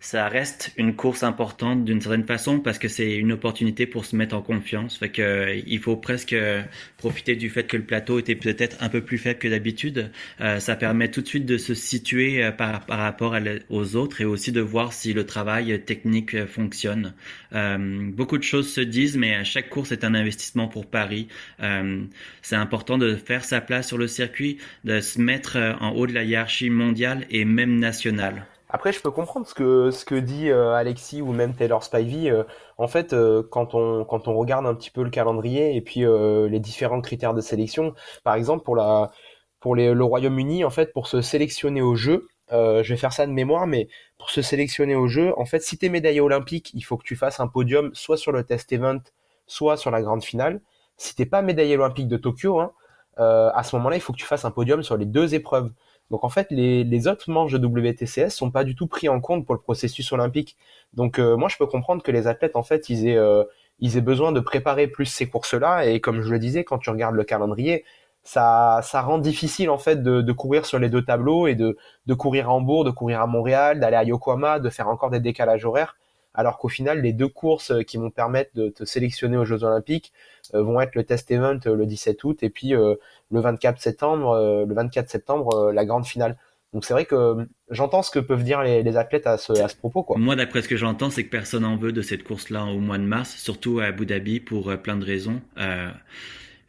ça reste une course importante d'une certaine façon parce que c'est une opportunité pour se mettre en confiance. Fait que il faut presque profiter du fait que le plateau était peut-être un peu plus faible que d'habitude. Euh, ça permet tout de suite de se situer euh, par, rapport aux autres et aussi de voir si le travail technique euh, fonctionne. beaucoup de choses se disent, mais à chaque course est un investissement pour Paris. c'est important de faire sa place sur le circuit, de se mettre en haut de la hiérarchie mondiale et même nationale. Après, je peux comprendre ce que ce que dit euh, Alexis ou même Taylor Spivey. Euh, en fait, euh, quand on quand on regarde un petit peu le calendrier et puis les différents critères de sélection, par exemple pour la pour le Royaume-Uni, en fait, pour se sélectionner au jeu, je vais faire ça de mémoire, mais pour se sélectionner au jeu, en fait, si tu es médaillé olympique, il faut que tu fasses un podium soit sur le test event, soit sur la grande finale. Si t'es pas médaillé olympique de Tokyo, hein, à ce moment-là, il faut que tu fasses un podium sur les deux épreuves. Donc en fait, les, autres manches de WTCS sont pas du tout pris en compte pour le processus olympique. Donc euh, moi, je peux comprendre que les athlètes, en fait, ils aient, euh, ils aient besoin de préparer plus ces courses-là. Et comme je le disais, quand tu regardes le calendrier, ça, rend difficile en fait de, courir sur les deux tableaux et de courir à Hambourg, de courir à Montréal, d'aller à Yokohama, de faire encore des décalages horaires. Alors qu'au final, les deux courses qui vont permettre de te sélectionner aux Jeux Olympiques, euh, vont être le test event euh, le 17 août et puis euh, le 24 septembre, le 24 septembre la grande finale. Donc c'est vrai que j'entends ce que peuvent dire les, athlètes à ce, propos. Moi, d'après ce que j'entends, c'est que personne n'en veut de cette course-là au mois de mars, surtout à Abu Dhabi pour plein de raisons. Euh,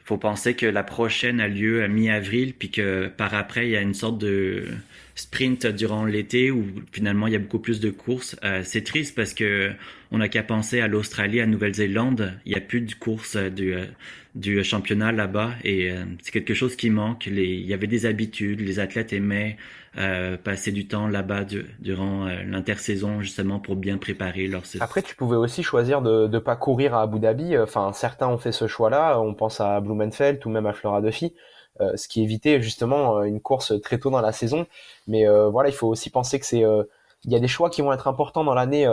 faut penser que la prochaine a lieu à mi-avril, puis que par après, il y a une sorte de sprint durant l'été où finalement il y a beaucoup plus de courses. Euh, c'est triste parce que on n'a qu'à penser à l'Australie, à Nouvelle-Zélande, il n'y a plus de courses du, euh, du championnat là-bas et euh, c'est quelque chose qui manque. Les, il y avait des habitudes, les athlètes aimaient passer du temps là-bas durant l'intersaison justement pour bien préparer leur saison. Après, tu pouvais aussi choisir de ne pas courir à Abu Dhabi. Enfin, certains ont fait ce choix-là. On pense à Blumenfeld ou même à Flora Duffy. Euh, ce qui évitait justement euh, une course très tôt dans la saison. Mais euh, voilà, il faut aussi penser que c'est il y a des choix qui vont être importants dans l'année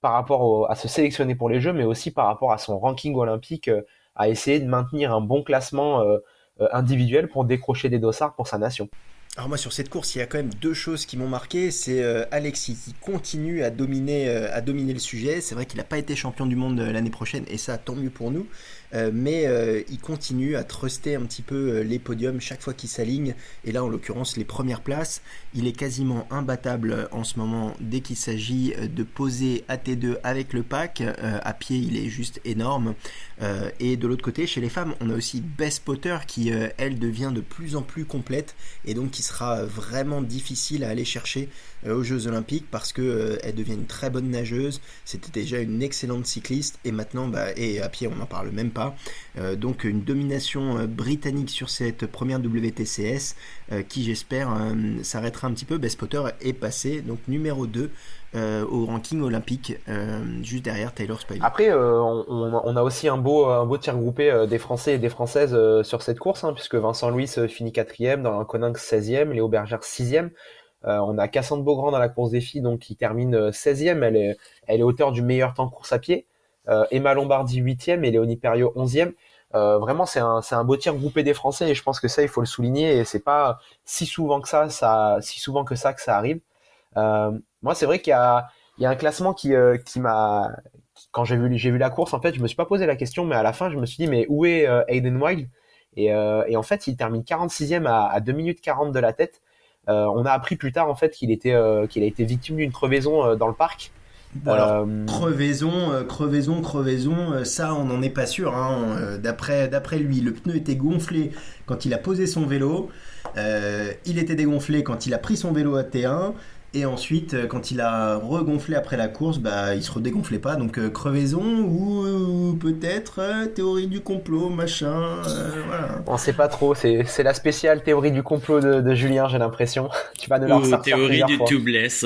par rapport à se sélectionner pour les Jeux, mais aussi par rapport à son ranking olympique, à essayer de maintenir un bon classement individuel pour décrocher des dossards pour sa nation. Alors moi sur cette course, il y a quand même deux choses qui m'ont marqué. C'est Alexis qui continue à dominer, à dominer le sujet. C'est vrai qu'il n'a pas été champion du monde l'année prochaine et ça tant mieux pour nous. Euh, mais euh, il continue à truster un petit peu euh, les podiums chaque fois qu'il s'aligne, et là en l'occurrence les premières places. Il est quasiment imbattable en ce moment dès qu'il s'agit de poser AT2 avec le pack. à pied, il est juste énorme. et de l'autre côté, chez les femmes, on a aussi Bess Potter qui, elle, devient de plus en plus complète et donc qui sera vraiment difficile à aller chercher aux Jeux Olympiques parce que elle devient une très bonne nageuse. C'était déjà une excellente cycliste et maintenant, bah, et à pied, on n'en parle même pas. Euh, donc une domination euh, britannique sur cette première WTCS euh, qui j'espère s'arrêtera un petit peu. Best Potter est passé donc numéro 2 au ranking olympique, juste derrière Taylor Spivey. Après, on, a aussi un beau, un beau tir groupé des Français et des Françaises sur cette course, hein, puisque Vincent Louis finit quatrième, Coninck 16e, Léo Bergère 6e. On a Cassandre Beaugrand dans la course des filles, donc qui termine 16e. Elle est, elle est auteur du meilleur temps course à pied. Euh, Emma Lombardi 8e et Léonie Perriot 11e. vraiment, c'est un, c'est un beau tir groupé des Français et je pense que ça, il faut le souligner et c'est pas si souvent que ça, ça, si souvent que ça que ça arrive. moi, c'est vrai qu'il y a, il y a un classement qui, qui m'a, quand j'ai vu, j'ai vu la course, en fait, je me suis pas posé la question, mais à la fin, je me suis dit, mais où est Aiden Wild? Et, et, en fait, il termine 46e à, à 2 minutes 40 de la tête. On a appris plus tard, en fait, qu'il était, qu'il a été victime d'une crevaison dans le parc. Euh, crevaison, euh, crevaison, crevaison, euh, ça on n'en est pas sûr. Hein. D'après, d'après lui, le pneu était gonflé quand il a posé son vélo. il était dégonflé quand il a pris son vélo à T1. Et ensuite, quand il a regonflé après la course, bah, il se redégonflait pas. Donc crevaison ou, peut-être théorie du complot, machin. voilà. On sait pas trop. C'est, c'est la spéciale théorie du complot de, Julien, j'ai l'impression. tu vas de Ou théorie du tubeless.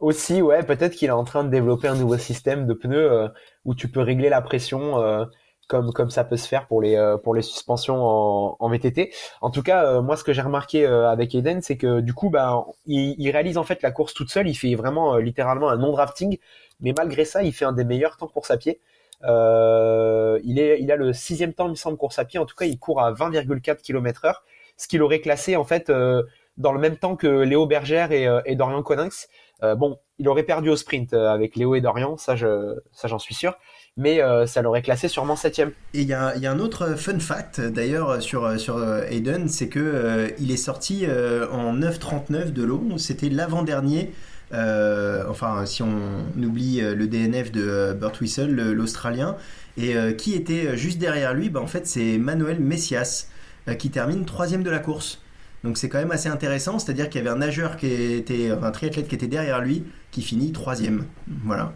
Aussi, ouais, peut-être qu'il est en train de développer un nouveau système de pneus euh, où tu peux régler la pression euh, comme comme ça peut se faire pour les euh, pour les suspensions en, VTT. En tout cas, moi, ce que j'ai remarqué avec Eden, c'est que du coup, bah, il, réalise en fait la course toute seule. Il fait vraiment littéralement un non-drafting, mais malgré ça, il fait un des meilleurs temps course à pied. il est il a le sixième temps, il me semble, course à pied. En tout cas, il court à 20,4 km/h, ce qui l'aurait classé en fait dans le même temps que Léo Bergère et, et Dorian Coninx. Euh, bon, il aurait perdu au sprint euh, avec Léo et Dorian, ça je, ça j'en suis sûr, mais euh, ça l'aurait classé sûrement septième. Et il y a, un autre fun fact d'ailleurs sur sur Hayden, c'est que il est sorti en 9.39 de l'eau, c'était l'avant-dernier. enfin, si on oublie le DNF de Burt Whistle, l'Australien, et qui était juste derrière lui, bah, en fait c'est Manuel Messias qui termine troisième de la course. Donc c'est quand même assez intéressant, c'est-à-dire qu'il y avait un nageur qui était, un triathlète qui était derrière lui, qui finit troisième. Voilà.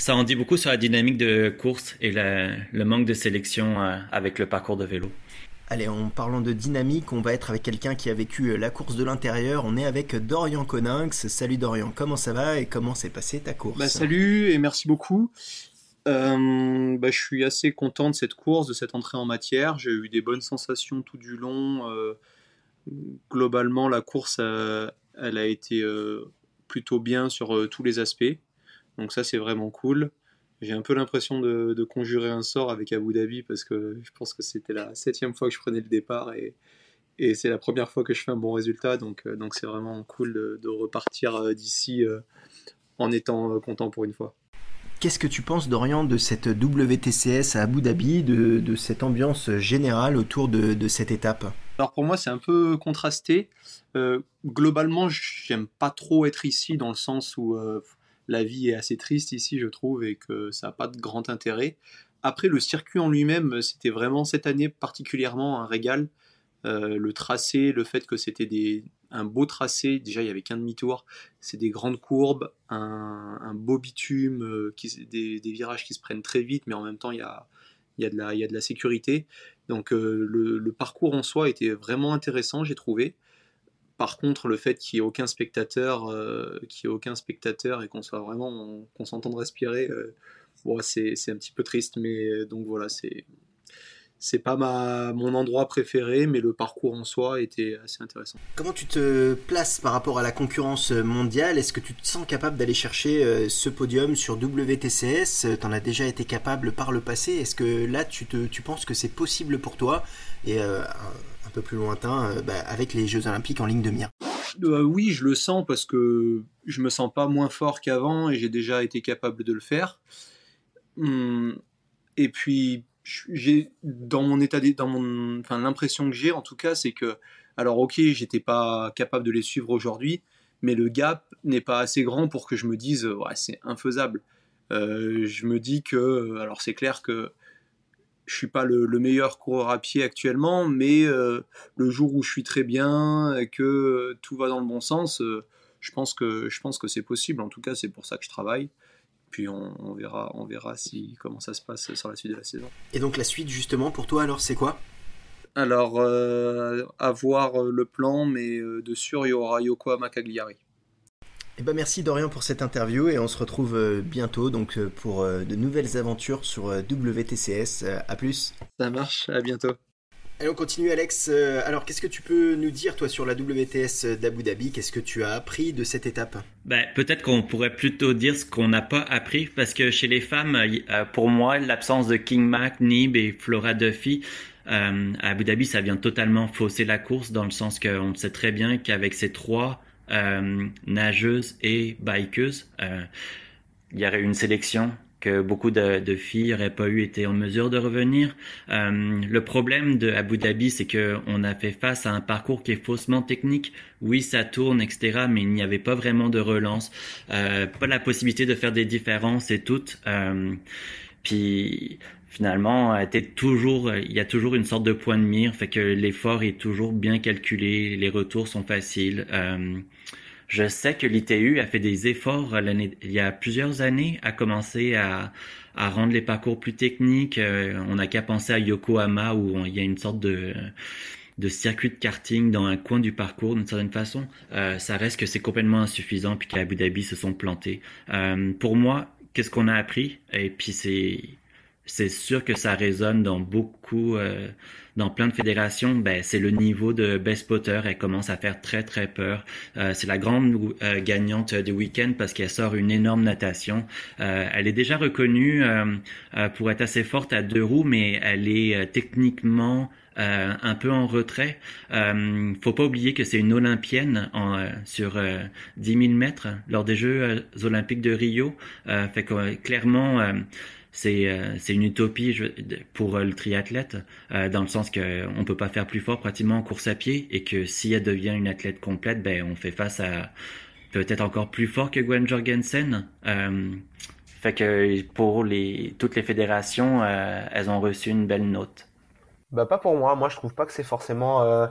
Ça en dit beaucoup sur la dynamique de course et le manque de sélection euh, avec le parcours de vélo. Allez, en parlant de dynamique, on va être avec quelqu'un qui a vécu euh, la course de l'intérieur. On est avec Dorian Coninx. Salut Dorian, comment ça va et comment s'est passée ta course? Bah, Salut et merci beaucoup. Euh, bah, je suis assez content de cette course, de cette entrée en matière. J'ai eu des bonnes sensations tout du long globalement, la course, elle a été euh, plutôt bien sur euh, tous les aspects. Donc ça, c'est vraiment cool. J'ai un peu l'impression de, conjurer un sort avec Abu Dhabi parce que je pense que c'était la septième fois que je prenais le départ et, c'est la première fois que je fais un bon résultat. Donc euh, donc c'est vraiment cool de, repartir d'ici en étant content pour une fois. Qu'est-ce que tu penses, Dorian, de cette WTCS à Abu Dhabi, de, cette ambiance générale autour de cette étape? Alors pour moi, c'est un peu contrasté. Euh, globalement, j'aime pas trop être ici dans le sens où euh, la vie est assez triste ici, je trouve, et que ça n'a pas de grand intérêt. Après, le circuit en lui-même, c'était vraiment cette année particulièrement un régal. Euh, le tracé, le fait que c'était un beau tracé, déjà il y avait qu'un demi-tour, c'est des grandes courbes, un, beau bitume, des, des, virages qui se prennent très vite, mais en même temps il y a, y a, y a de la sécurité. Donc euh, le, parcours en soi était vraiment intéressant, j'ai trouvé. Par contre, le fait qu'il n'y ait aucun spectateur, euh, qu'il ait aucun spectateur et qu'on soit vraiment, qu'on s'entende respirer, euh, c'est, un petit peu triste. Mais donc voilà, c'est c'est pas mon endroit préféré, mais le parcours en soi était assez intéressant. Comment tu te places par rapport à la concurrence mondiale? Est-ce que tu te sens capable d'aller chercher euh, ce podium sur WTCS Tu en as déjà été capable par le passé? Est-ce que là, tu, penses que c'est possible pour toi? Euh, un peu plus lointain, euh, bah, avec les Jeux Olympiques en ligne de mire Oui, je le sens parce que je me sens pas moins fort qu'avant et j'ai déjà été capable de le faire. Hum, et puis j'ai dans mon état dans mon enfin l'impression que j'ai en tout cas c'est que alors ok j'étais pas capable de les suivre aujourd'hui mais le gap n'est pas assez grand pour que je me dise ouais c'est infaisable euh, je me dis que alors c'est clair que je suis pas le, meilleur coureur à pied actuellement mais euh, le jour où je suis très bien et que tout va dans le bon sens euh, je pense que je pense que c'est possible en tout cas c'est pour ça que je travaille puis on, verra, on verra si, comment ça se passe sur la suite de la saison. Et donc la suite justement pour toi alors c'est quoi? Alors euh, avoir euh, le plan, mais de sûr il y aura Yoko Makagliari. Eh ben merci Dorian pour cette interview et on se retrouve bientôt donc pour de nouvelles aventures sur WTCS. À plus. Ça marche, à bientôt. Allez, on continue, Alex. Euh, alors, qu'est-ce que tu peux nous dire, toi, sur la WTS d'Abu Dhabi? Qu'est-ce que tu as appris de cette étape? Ben, Peut-être qu'on pourrait plutôt dire ce qu'on n'a pas appris, parce que chez les femmes, euh, pour moi, l'absence de King Mac, Nib et Flora Duffy, euh, à Abu Dhabi, ça vient totalement fausser la course, dans le sens qu'on sait très bien qu'avec ces trois nageuses et bikeuses, il y aurait une sélection que beaucoup de, filles n'auraient pas eu été en mesure de revenir. Euh, le problème de Abu Dhabi, c'est que on a fait face à un parcours qui est faussement technique. Oui, ça tourne, etc., mais il n'y avait pas vraiment de relance, euh, pas la possibilité de faire des différences et tout. Euh, puis finalement, toujours, il y a toujours une sorte de point de mire, fait que l'effort est toujours bien calculé, les retours sont faciles. Je sais que l'ITU a fait des efforts il y a plusieurs années à commencer à, à rendre les parcours plus techniques. Euh, on n'a qu'à penser à Yokohama où il y a une sorte de de circuit de karting dans un coin du parcours d'une certaine façon, euh, ça reste que c'est complètement insuffisant puis qu'à Abu Dhabi se sont plantés. Euh, pour moi, qu'est-ce qu'on a appris? Et puis c'est c'est sûr que ça résonne dans beaucoup dans plein de fédérations, ben, c'est le niveau de best spotter. Elle commence à faire très très peur. Euh, c'est la grande euh, gagnante du week-end parce qu'elle sort une énorme natation. Euh, elle est déjà reconnue pour être assez forte à deux roues, mais elle est techniquement un peu en retrait. Euh, faut pas oublier que c'est une Olympienne en, sur 10 000 mètres lors des Jeux olympiques de Rio. fait que clairement c'est euh, c'est une utopie pour euh, le triathlète euh, dans le sens que on peut pas faire plus fort pratiquement en course à pied et que si elle devient une athlète complète ben on fait face à peut-être encore plus fort que Gwen Jorgensen fait que pour les toutes les fédérations elles ont reçu une belle note. Bah pas pour moi. Moi je trouve pas que c'est forcément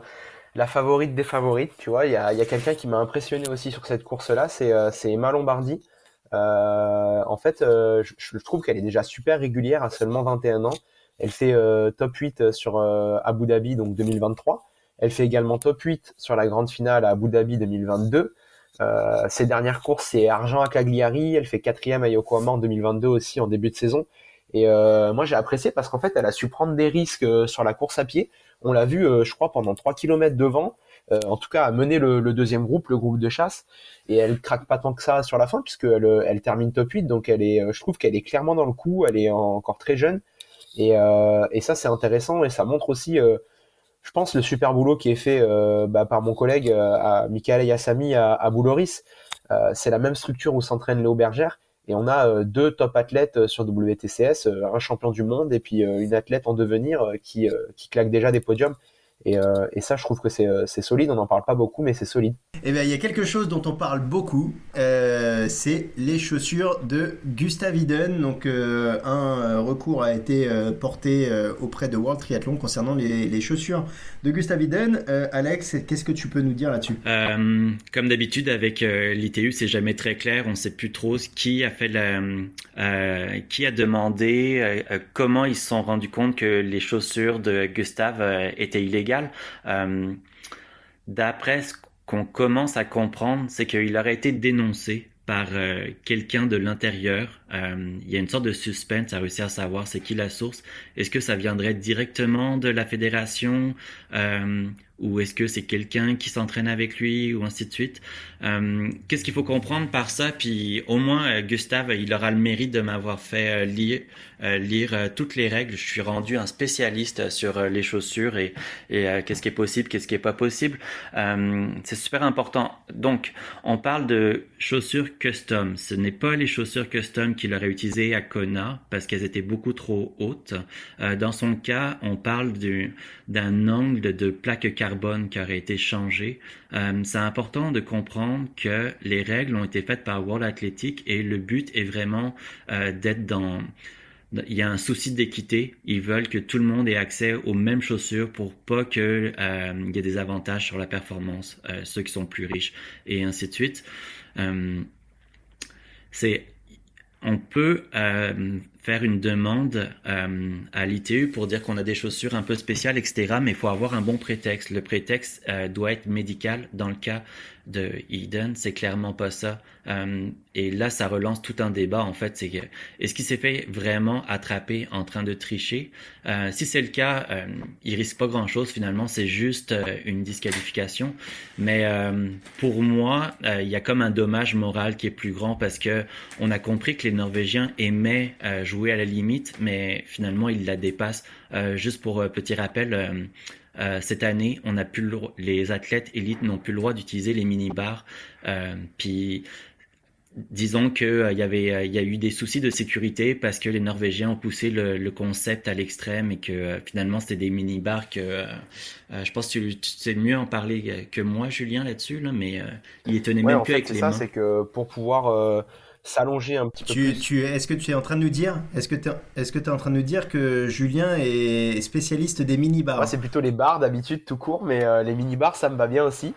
la favorite des favorites tu vois. Il y a, y a quelqu'un qui m'a impressionné aussi sur cette course là c'est c'est Emma Lombardi euh, en fait, euh, je, trouve qu'elle est déjà super régulière à seulement 21 ans. Elle fait euh, top 8 sur Abu Dhabi, donc 2023. Elle fait également top 8 sur la grande finale à Abu Dhabi 2022. Euh, ses dernières courses, c'est argent à Cagliari. Elle fait quatrième à Yokohama en 2022 aussi en début de saison. Et euh, moi, j'ai apprécié parce qu'en fait, elle a su prendre des risques sur la course à pied. On l'a vu, je crois, pendant 3 km devant. En tout cas, à mener le, deuxième groupe, le groupe de chasse. Et elle craque pas tant que ça sur la fin puisque elle, euh, elle termine top 8 donc elle est euh, je trouve qu'elle est clairement dans le coup. Elle est encore très jeune. Et, euh, ça c'est intéressant. Et ça montre aussi euh, je pense le super boulot qui est fait euh, bah, par mon collègue à Michael Yassami à, à Bouloris. C'est la même structure où s'entraîne Léo Bergère. Et on a deux top athlètes sur WTCS un champion du monde et puis une athlète en devenir qui claque déjà des podiums et, euh, et, ça, je trouve que euh, c'est solide. On n'en parle pas beaucoup, mais c'est solide. Eh bien, il y a quelque chose dont on parle beaucoup. Euh, c'est les chaussures de Gustav Iden. Donc, euh, un recours a été euh, porté auprès de World Triathlon concernant les, les chaussures de Gustav Iden. Alex, qu'est-ce que tu peux nous dire là-dessus? Comme d'habitude, avec l'ITU, c'est jamais très clair. On ne sait plus trop qui a fait la, qui a demandé, comment ils se sont rendus compte que les chaussures de Gustav étaient illégales euh, d'après ce qu'on commence à comprendre, c'est qu'il aurait été dénoncé par euh, quelqu'un de l'intérieur. Euh, il y a une sorte de suspense à réussir à savoir c'est qui la source. Est-ce que ça viendrait directement de la fédération? Ou est-ce que c'est quelqu'un qui s'entraîne avec lui ou ainsi de suite. Euh, Qu'est-ce qu'il faut comprendre par ça? Puis au moins euh, Gustave, il aura le mérite de m'avoir fait euh, lire, toutes les règles. Je suis rendu un spécialiste sur les chaussures et, qu'est-ce qui est possible, qu'est-ce qui est pas possible. c'est super important. Donc on parle de chaussures custom. Ce n'est pas les chaussures custom qu'il aurait utilisées à Kona parce qu'elles étaient beaucoup trop hautes. dans son cas, on parle d'un angle de plaque carbone qui aurait été changé. Euh, c'est important de comprendre que les règles ont été faites par World Athletic et le but est vraiment euh, d'être dans il y a un souci d'équité. Ils veulent que tout le monde ait accès aux mêmes chaussures pour pas que euh, y ait des avantages sur la performance, ceux qui sont plus riches et ainsi de suite. c'est on peut faire une demande euh, à l'ITU pour dire qu'on a des chaussures un peu spéciales, etc. Mais il faut avoir un bon prétexte. Le prétexte euh, doit être médical. Dans le cas de Eden, c'est clairement pas ça. Euh, et là, ça relance tout un débat. En fait, c'est est-ce qu'il s'est fait vraiment attraper en train de tricher? Euh, Si c'est le cas, euh, il risque pas grand-chose. Finalement, c'est juste euh, une disqualification. Mais euh, pour moi, il y a comme un dommage moral qui est plus grand parce que on a compris que les Norvégiens aimaient jouer à la limite, mais finalement, ils la dépassent. juste pour petit rappel. Euh, cette année, on a plus le, les athlètes élites n'ont plus le droit d'utiliser les mini-bars. Euh, puis disons qu'il euh, y avait euh, il y a eu des soucis de sécurité parce que les Norvégiens ont poussé le, le concept à l'extrême et que euh, finalement c'était des mini bars que je pense que tu, tu, sais mieux en parler que moi Julien là-dessus là, mais il étonnait ouais, même en plus fait, avec les ça, mains. c'est que pour pouvoir s'allonger un petit peu Tu, plus. tu, est-ce que tu es en train de nous dire, est-ce que tu est-ce que tu es en train de nous dire que Julien est spécialiste des mini bars Moi, c'est plutôt les bars d'habitude tout court, mais euh, les mini bars, ça me va bien aussi.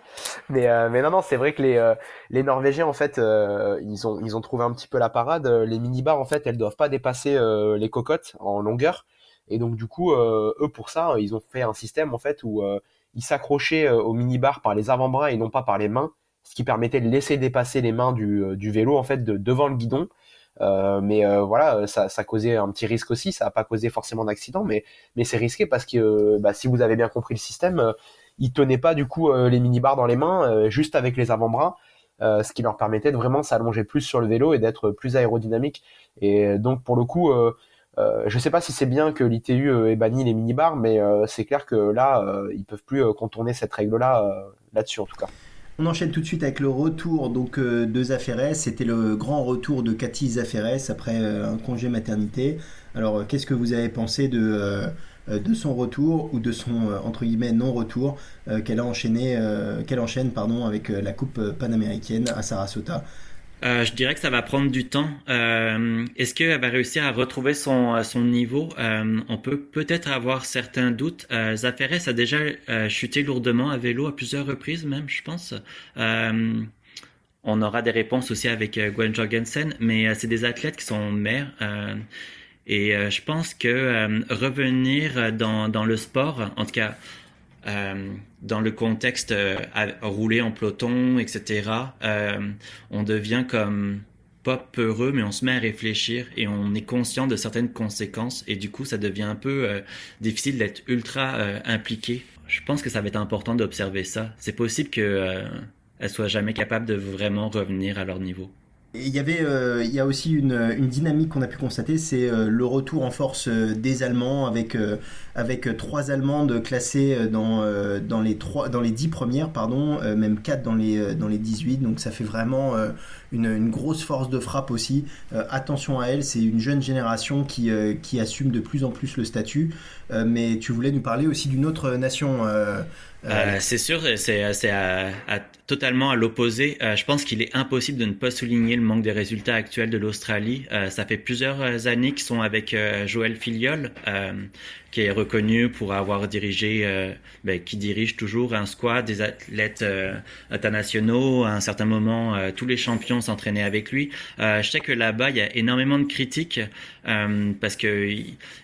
Mais euh, mais non non, c'est vrai que les euh, les Norvégiens en fait, euh, ils ont ils ont trouvé un petit peu la parade. Les mini bars en fait, elles doivent pas dépasser euh, les cocottes en longueur. Et donc du coup, euh, eux pour ça, ils ont fait un système en fait où euh, ils s'accrochaient euh, au mini bar par les avant-bras et non pas par les mains, ce qui permettait de laisser dépasser les mains du, euh, du vélo en fait de, devant le guidon. Euh, mais euh, voilà, ça, ça causait un petit risque aussi. Ça n'a pas causé forcément d'accident, mais mais c'est risqué parce que euh, bah, si vous avez bien compris le système, euh, ils tenaient pas du coup euh, les mini bars dans les mains, euh, juste avec les avant-bras. Euh, ce qui leur permettait de vraiment s'allonger plus sur le vélo et d'être plus aérodynamique. Et donc pour le coup, euh, euh, je sais pas si c'est bien que l'ITU euh, ait banni les mini-bars, mais euh, c'est clair que là, euh, ils peuvent plus euh, contourner cette règle-là euh, là-dessus en tout cas. On enchaîne tout de suite avec le retour donc euh, de Zaferes. C'était le grand retour de Cathy Zaferes après euh, un congé maternité. Alors euh, qu'est-ce que vous avez pensé de son retour ou de son entre guillemets non retour qu'elle a enchaîné qu'elle enchaîne avec la coupe panaméricaine à Sarasota? Euh, je dirais que ça va prendre du temps. Euh, Est-ce qu'elle va réussir à retrouver son, son niveau? Euh, On peut peut-être avoir certains doutes. Euh, a déjà euh, chuté lourdement à vélo à plusieurs reprises même, je pense. Euh, on aura des réponses aussi avec euh, Gwen Jorgensen, mais euh, c'est des athlètes qui sont mères. euh, et euh, je pense que euh, revenir dans, dans le sport, en tout cas euh, dans le contexte euh, à, rouler en peloton, etc., euh, on devient comme pas peureux, mais on se met à réfléchir et on est conscient de certaines conséquences et du coup ça devient un peu euh, difficile d'être ultra impliqué. Je pense que ça va être important d'observer ça. C'est possible que euh, elles soient jamais capables de vraiment revenir à leur niveau. Il y avait, euh, il y a aussi une, une dynamique qu'on a pu constater, c'est euh, le retour en force euh, des Allemands avec euh, avec euh, trois Allemandes classées dans dans les trois dans les dix premières, pardon, même quatre dans les dans les 18. Donc ça fait vraiment une, grosse force de frappe aussi. Euh, attention à elle, c'est une jeune génération qui euh, qui assume de plus en plus le statut. Euh, mais tu voulais nous parler aussi d'une autre nation. c'est sûr, c'est totalement à l'opposé. Je pense qu'il est impossible de ne pas souligner le manque de résultats actuels de l'Australie. Ça fait plusieurs années qu'ils sont avec Joël Filiol, qui est reconnu pour avoir dirigé, ben, qui dirige toujours un squad des athlètes internationaux. À un certain moment, tous les champions s'entraînaient avec lui. Euh, je sais que là-bas, il y a énormément de critiques euh, parce que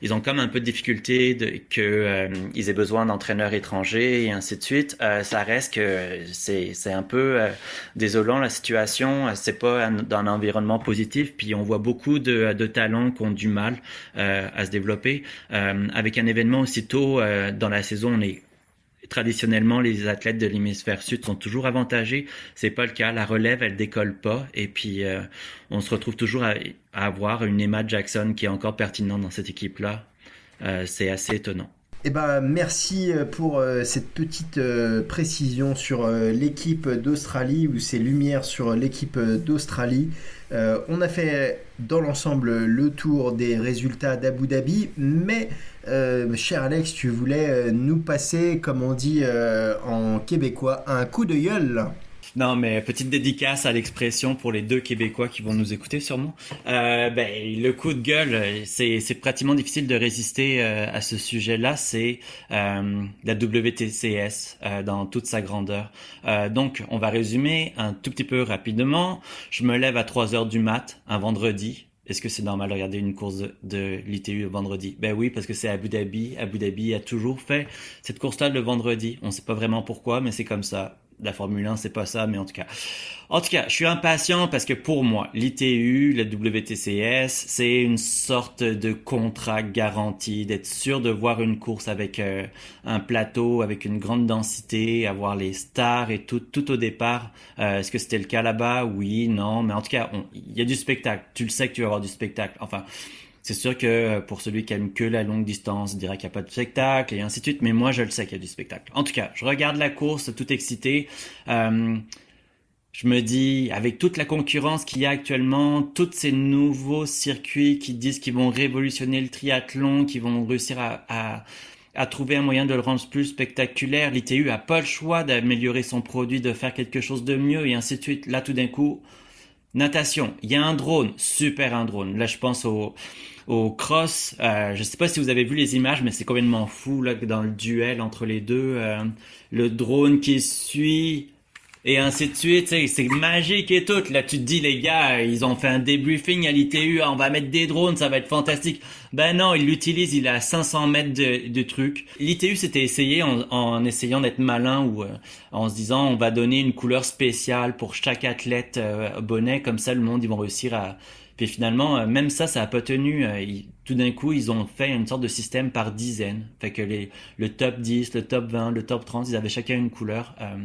ils, ont comme un peu de difficulté que euh, aient besoin d'entraîneurs étrangers et ainsi de suite. Ça reste que c'est un peu désolant la situation. C'est pas dans un environnement positif. Puis on voit beaucoup de, de talents qui ont du mal à se développer. Avec un événement aussitôt dans la saison, on est traditionnellement les athlètes de l'hémisphère sud sont toujours avantagés. C'est pas le cas. La relève, elle décolle pas. Et puis euh, on se retrouve toujours à, avoir une Emma Jackson qui est encore pertinente dans cette équipe-là. Euh, c'est assez étonnant. Eh ben, merci euh, pour cette petite précision sur l'équipe d'Australie ou ces lumières sur l'équipe d'Australie. On a fait dans l'ensemble le tour des résultats d'Abu Dhabi, mais euh, cher Alex, tu voulais euh, nous passer, comme on dit euh, en québécois, un coup de gueule. Non, mais petite dédicace à l'expression pour les deux Québécois qui vont nous écouter sûrement. Euh, ben, le coup de gueule, c'est pratiquement difficile de résister euh, à ce sujet-là. C'est euh, la WTCS euh, dans toute sa grandeur. Euh, donc, on va résumer un tout petit peu rapidement. Je me lève à 3 heures du mat un vendredi. est-ce que c'est normal de regarder une course de, de l'ITU le vendredi? Ben oui, parce que c'est Abu Dhabi. Abu Dhabi a toujours fait cette course-là le vendredi. On ne sait pas vraiment pourquoi, mais c'est comme ça la Formule 1, c'est pas ça, mais en tout cas. En tout cas, je suis impatient parce que pour moi, l'ITU, la WTCS, c'est une sorte de contrat garanti, d'être sûr de voir une course avec euh, un plateau, avec une grande densité, avoir les stars et tout, tout au départ. Euh, est-ce que c'était le cas là-bas? Oui, non, mais en tout cas, il y a du spectacle. Tu le sais que tu vas avoir du spectacle. Enfin, c'est sûr que euh, pour celui qui aime que la longue distance, il dirait qu'il n'y a pas de spectacle et ainsi de suite, mais moi je le sais qu'il y a du spectacle. En tout cas, je regarde la course tout excité. Euh, je me dis, avec toute la concurrence qu'il y a actuellement, tous ces nouveaux circuits qui disent qu'ils vont révolutionner le triathlon, qui vont réussir à, à, trouver un moyen de le rendre plus spectaculaire, l'ITU a pas le choix d'améliorer son produit, de faire quelque chose de mieux et ainsi de suite. Là, tout d'un coup, natation, il y a un drone, super un drone. Là, je pense au au cross. Euh, je sais pas si vous avez vu les images, mais c'est complètement fou là dans le duel entre les deux. Euh, le drone qui suit et ainsi de suite. C'est magique et tout. Là, tu te dis, les gars, ils ont fait un débriefing à l'ITU. On va mettre des drones, ça va être fantastique. Ben non, ils l'utilisent. Il à 500 mètres de, de truc. L'ITU s'était essayé en, essayant d'être malin ou euh, en se disant, on va donner une couleur spéciale pour chaque athlète bonnet. Comme ça, le monde, ils vont réussir à puis finalement, euh, même ça, ça a pas tenu. Euh, tout d'un coup, ils ont fait une sorte de système par dizaines. Fait que le top 10, le top 20, le top 30, ils avaient chacun une couleur. Euh,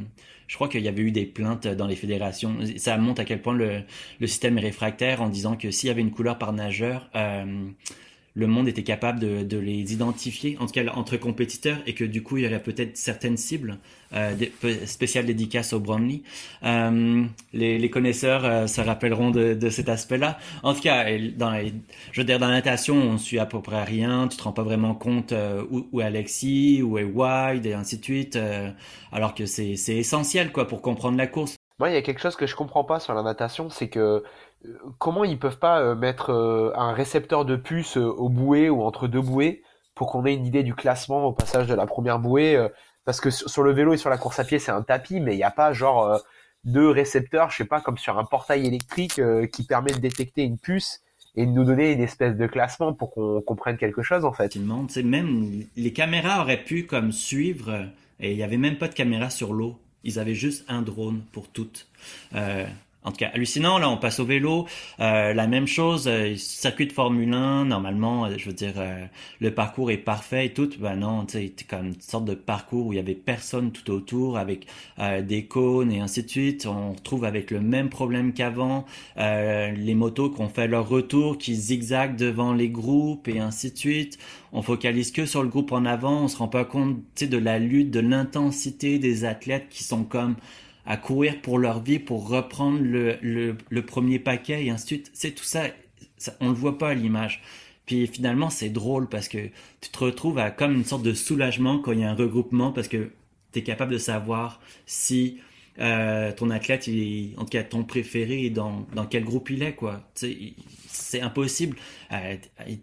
je crois qu'il y avait eu des plaintes dans les fédérations. Ça montre à quel point le, le système est réfractaire en disant que s'il y avait une couleur par nageur, le monde était capable de, de, les identifier, en tout cas entre compétiteurs, et que du coup, il y aurait peut-être certaines cibles euh, spéciales dédicaces au Brownlee. Euh, les, les, connaisseurs euh, se rappelleront de, de cet aspect-là. En tout cas, dans je veux dire, dans la natation, on suit à peu près rien, tu te rends pas vraiment compte euh, où, où, est Alexis, où est Wide, et ainsi de suite, euh, alors que c'est essentiel quoi pour comprendre la course. Moi, il y a quelque chose que je comprends pas sur la natation, c'est que comment ils peuvent pas euh, mettre euh, un récepteur de puce euh, au bouée ou entre deux bouées pour qu'on ait une idée du classement au passage de la première bouée parce que sur le vélo et sur la course à pied c'est un tapis mais il n'y a pas genre deux récepteurs je sais pas comme sur un portail électrique qui permet de détecter une puce et de nous donner une espèce de classement pour qu'on comprenne quelque chose en fait. Même les caméras auraient pu comme suivre et il n'y avait même pas de caméra sur l'eau. Ils avaient juste un drone pour toutes. Euh, en tout cas hallucinant. Là, on passe au vélo. Euh, la même chose, euh, circuit de Formule 1, normalement, euh, je veux dire, euh, le parcours est parfait et tout. Ben non, tu sais, comme une sorte de parcours où il y avait personne tout autour, avec des cônes et ainsi de suite. On retrouve avec le même problème qu'avant. les motos qui ont fait leur retour, qui zigzaguent devant les groupes et ainsi de suite. On focalise que sur le groupe en avant. On se rend pas compte, tu sais, de la lutte, de l'intensité des athlètes qui sont comme à courir pour leur vie, pour reprendre le, le, premier paquet et ainsi de suite. C'est tout ça, ça, on le voit pas à l'image. Puis finalement, c'est drôle parce que tu te retrouves à comme une sorte de soulagement quand il y a un regroupement parce que tu es capable de savoir si euh, ton athlète, il, en tout cas ton préféré, dans, dans quel groupe il est, quoi. C'est impossible. Euh,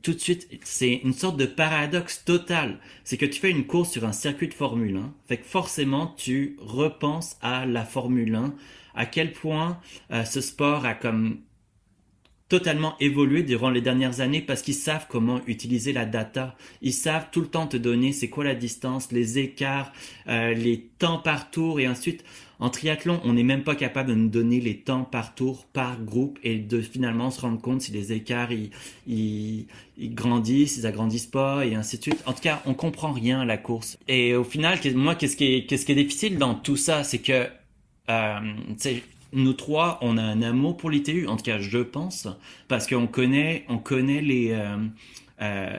tout de suite, c'est une sorte de paradoxe total. C'est que tu fais une course sur un circuit de Formule 1, fait que forcément tu repenses à la Formule 1, à quel point euh, ce sport a comme totalement évolué durant les dernières années parce qu'ils savent comment utiliser la data. Ils savent tout le temps te donner c'est quoi la distance, les écarts, euh, les temps par tour et ensuite en triathlon, on n'est même pas capable de nous donner les temps par tour, par groupe, et de finalement se rendre compte si les écarts ils, ils, grandissent, ils agrandissent pas, et ainsi de suite. En tout cas, on comprend rien à la course. Et au final, moi, qu'est-ce qui est, qu'est-ce qui est difficile dans tout ça, c'est que euh, nous trois, on a un amour pour l'ITU, en tout cas, je pense, parce qu'on connaît, on connaît les euh, euh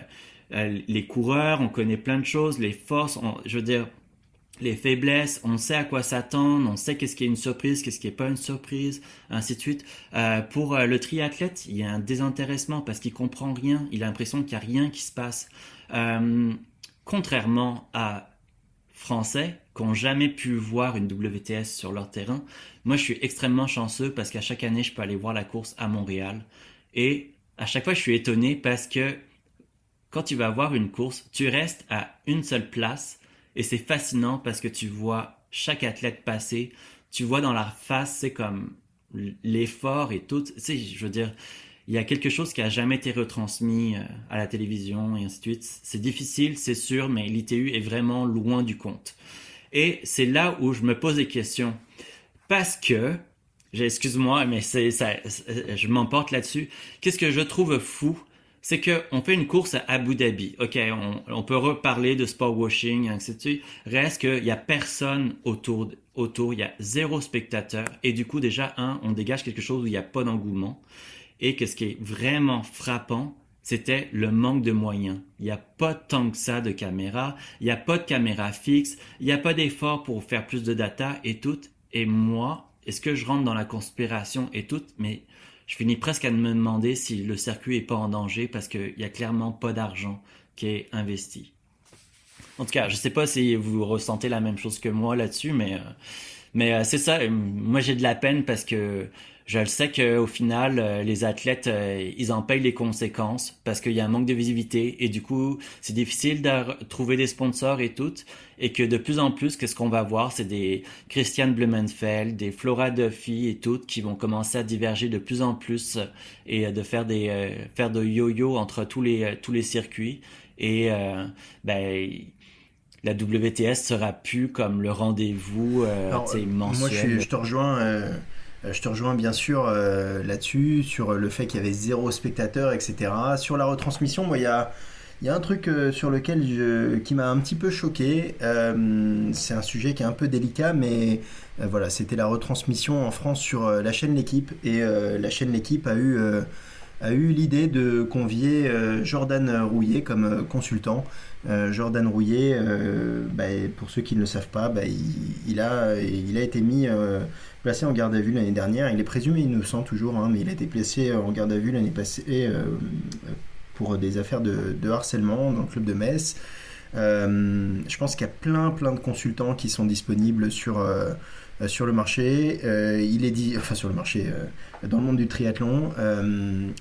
les coureurs, on connaît plein de choses, les forces. je veux dire, les faiblesses, on sait à quoi s'attendre, on sait qu'est-ce qui est une surprise, qu'est-ce qui est pas une surprise, ainsi de suite. Euh, pour euh, le triathlète, il y a un désintéressement parce qu'il comprend rien, il a l'impression qu'il y a rien qui se passe. Euh, contrairement à Français qui n'ont jamais pu voir une WTS sur leur terrain, moi je suis extrêmement chanceux parce qu'à chaque année je peux aller voir la course à Montréal et à chaque fois je suis étonné parce que quand tu vas voir une course, tu restes à une seule place et c'est fascinant parce que tu vois chaque athlète passer, tu vois dans leur face, c'est comme l'effort et tout. Tu sais, je veux dire, il y a quelque chose qui a jamais été retransmis euh, à la télévision et ainsi de suite. C'est difficile, c'est sûr, mais l'ITU est vraiment loin du compte. Et c'est là où je me pose des questions. Parce que, excuse-moi, mais c'est ça, je m'emporte là-dessus. Qu'est-ce que je trouve fou, c'est que on fait une course à Abu Dhabi. Ok, on, peut reparler de sport washing, etc. Reste qu'il y a personne autour, autour, il y a zéro spectateur, et du coup déjà un, on dégage quelque chose où il n'y a pas d'engouement. Et que ce qui est vraiment frappant, c'était le manque de moyens. Il n'y a pas tant que ça de caméras, il n'y a pas de caméra fixe, il n'y a pas d'effort pour faire plus de data et tout. Et moi, est-ce que je rentre dans la conspiration et tout, mais je finis presque à me demander si le circuit est pas en danger parce qu'il n'y a clairement pas d'argent qui est investi. En tout cas, je ne sais pas si vous ressentez la même chose que moi là-dessus, mais, euh, mais euh, c'est ça. Moi, j'ai de la peine parce que je le sais qu'au final, euh, les athlètes, euh, ils en payent les conséquences parce qu'il y a un manque de visibilité et du coup, c'est difficile de trouver des sponsors et tout. Et que de plus en plus, qu'est-ce qu'on va voir, c'est des Christian Blumenfeld, des Flora Duffy et tout qui vont commencer à diverger de plus en plus et de faire des faire de yo-yo entre tous les tous les circuits. Et ben la WTS sera plus comme le rendez-vous euh, mensuel. Moi, je, je te rejoins. Euh, je te rejoins bien sûr euh, là-dessus, sur le fait qu'il y avait zéro spectateur, etc. Sur la retransmission, moi, il y a, un truc euh, sur lequel qui m'a un petit peu choqué. c'est un sujet qui est un peu délicat, mais voilà, c'était la retransmission en France sur la chaîne L'équipe. Et la chaîne L'équipe a eu a eu l'idée de convier Jordan Rouillet comme consultant. Jordan Rouillet, bah, pour ceux qui ne le savent pas, bah, il, a, été mis placé en garde à vue l'année dernière. Il est présumé innocent toujours, hein, mais il a été placé en garde à vue l'année passée euh, pour des affaires de, harcèlement dans le club de Metz. Euh, je pense qu'il y a plein plein de consultants qui sont disponibles sur, euh, sur le marché. il est dit, enfin sur le marché, dans le monde du triathlon.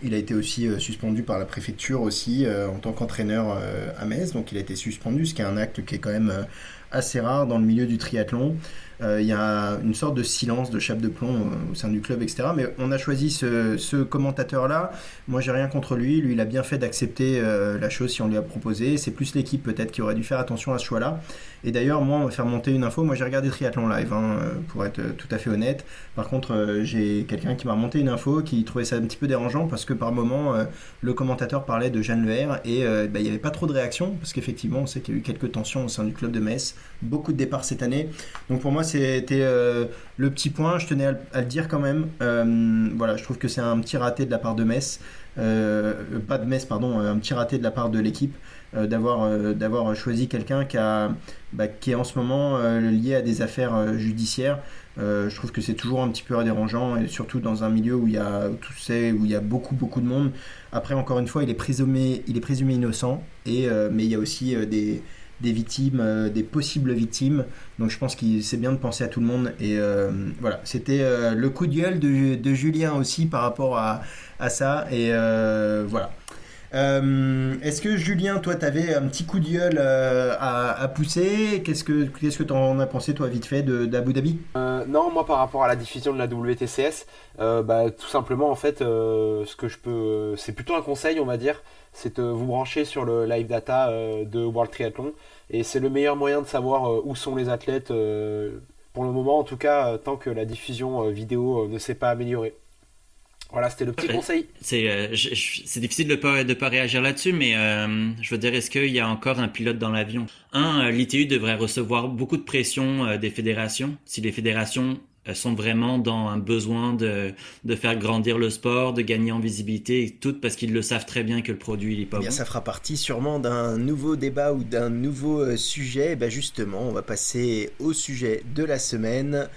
il a été aussi suspendu par la préfecture aussi en tant qu'entraîneur à Metz. Donc il a été suspendu, ce qui est un acte qui est quand même assez rare dans le milieu du triathlon. Euh, il y a une sorte de silence, de chape de plomb euh, au sein du club, etc. Mais on a choisi ce, commentateur-là. Moi, j'ai rien contre lui. Lui, il a bien fait d'accepter euh, la chose si on lui a proposé. C'est plus l'équipe peut-être qui aurait dû faire attention à ce choix-là. Et d'ailleurs, moi, on va faire monter une info. Moi, j'ai regardé Triathlon Live, hein, pour être tout à fait honnête. Par contre, j'ai quelqu'un qui m'a remonté une info qui trouvait ça un petit peu dérangeant parce que par moment, le commentateur parlait de Jeanne Leher et bah, il n'y avait pas trop de réactions parce qu'effectivement, on sait qu'il y a eu quelques tensions au sein du club de Metz. Beaucoup de départs cette année. Donc pour moi, c'était euh, le petit point, je tenais à, le dire quand même. Euh, voilà, je trouve que c'est un petit raté de la part de Metz, euh, pas de Metz, pardon, un petit raté de la part de l'équipe d'avoir d'avoir choisi quelqu'un qui, bah, qui est en ce moment lié à des affaires judiciaires. je trouve que c'est toujours un petit peu dérangeant, et surtout dans un milieu où il y a, où il y a beaucoup, beaucoup de monde. Après, encore une fois, il est présumé, il est présumé innocent, et, mais il y a aussi des, des victimes, euh, des possibles victimes. Donc je pense qu'il c'est bien de penser à tout le monde. Et euh, voilà, c'était euh, le coup de gueule de, Julien aussi par rapport à, ça. Et voilà. Est-ce que Julien, toi, tu avais un petit coup de gueule à, pousser? Qu'est-ce que qu'est-ce que tu en as pensé, toi, vite fait, d'Abu Dhabi? Non, moi, par rapport à la diffusion de la WTCS, bah, tout simplement, en fait, ce que je peux, c'est plutôt un conseil, on va dire, c'est de vous brancher sur le live data de World Triathlon. Et c'est le meilleur moyen de savoir euh, où sont les athlètes, euh, pour le moment en tout cas, euh, tant que la diffusion vidéo ne s'est pas améliorée. Voilà, c'était le petit conseil. C'est c'est difficile de pas de pas réagir là-dessus, mais je veux dire, est-ce qu'il y a encore un pilote dans l'avion? Un, l'ITU devrait recevoir beaucoup de pression des fédérations. Si les fédérations sont vraiment dans un besoin de, de faire grandir le sport, de gagner en visibilité et tout parce qu'ils le savent très bien que le produit il est pas eh bien, Ça fera partie sûrement d'un nouveau débat ou d'un nouveau euh, sujet. Ben justement, on va passer au sujet de la semaine.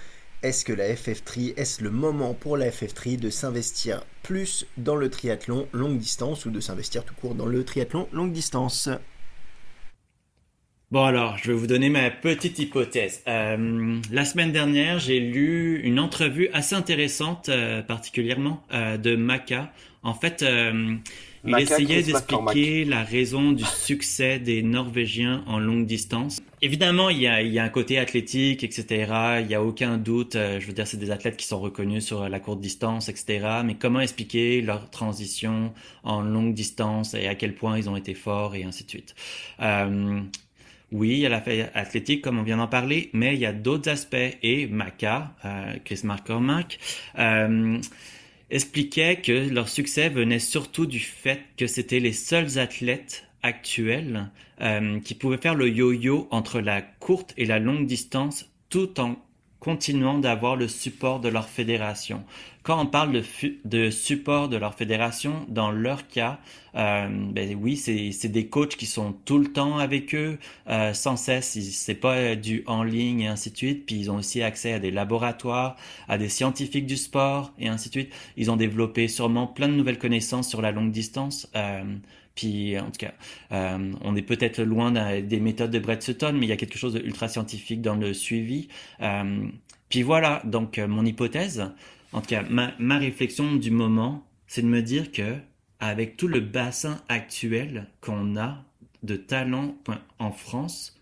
Est-ce que la FF3, est-ce le moment pour la FF3 de s'investir plus dans le triathlon longue distance ou de s'investir tout court dans le triathlon longue distance? Bon alors, je vais vous donner ma petite hypothèse. Euh, la semaine dernière, j'ai lu une entrevue assez intéressante, euh, particulièrement euh, de Maca En fait, euh, il essayait d'expliquer la raison du succès des Norvégiens en longue distance. Évidemment, il y a, il y a un côté athlétique, etc. Il n'y a aucun doute. Euh, je veux dire, c'est des athlètes qui sont reconnus sur la courte distance, etc. Mais comment expliquer leur transition en longue distance et à quel point ils ont été forts et ainsi de suite. Euh, oui, il y a l'aspect athlétique, comme on vient d'en parler, mais il y a d'autres aspects. Et Maca, euh, Chris McCormack, euh, expliquait que leur succès venait surtout du fait que c'était les seuls athlètes actuels euh, qui pouvaient faire le yo-yo entre la courte et la longue distance tout en continuant d'avoir le support de leur fédération. Quand on parle de, de support de leur fédération, dans leur cas, euh, ben oui, c'est des coachs qui sont tout le temps avec eux, euh, sans cesse. C'est pas du en ligne et ainsi de suite. Puis ils ont aussi accès à des laboratoires, à des scientifiques du sport et ainsi de suite. Ils ont développé sûrement plein de nouvelles connaissances sur la longue distance. Euh, puis en tout cas, euh, on est peut-être loin des méthodes de Brett Sutton, mais il y a quelque chose d'ultra scientifique dans le suivi. Euh, puis voilà, donc euh, mon hypothèse, en tout cas ma, réflexion du moment, c'est de me dire que avec tout le bassin actuel qu'on a de talents en France,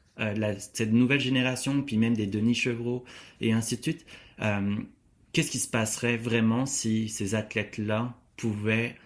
cette nouvelle génération, puis même des Denis Chevreau et ainsi de suite, qu'est-ce qui se passerait vraiment si ces athlètes-là pouvaient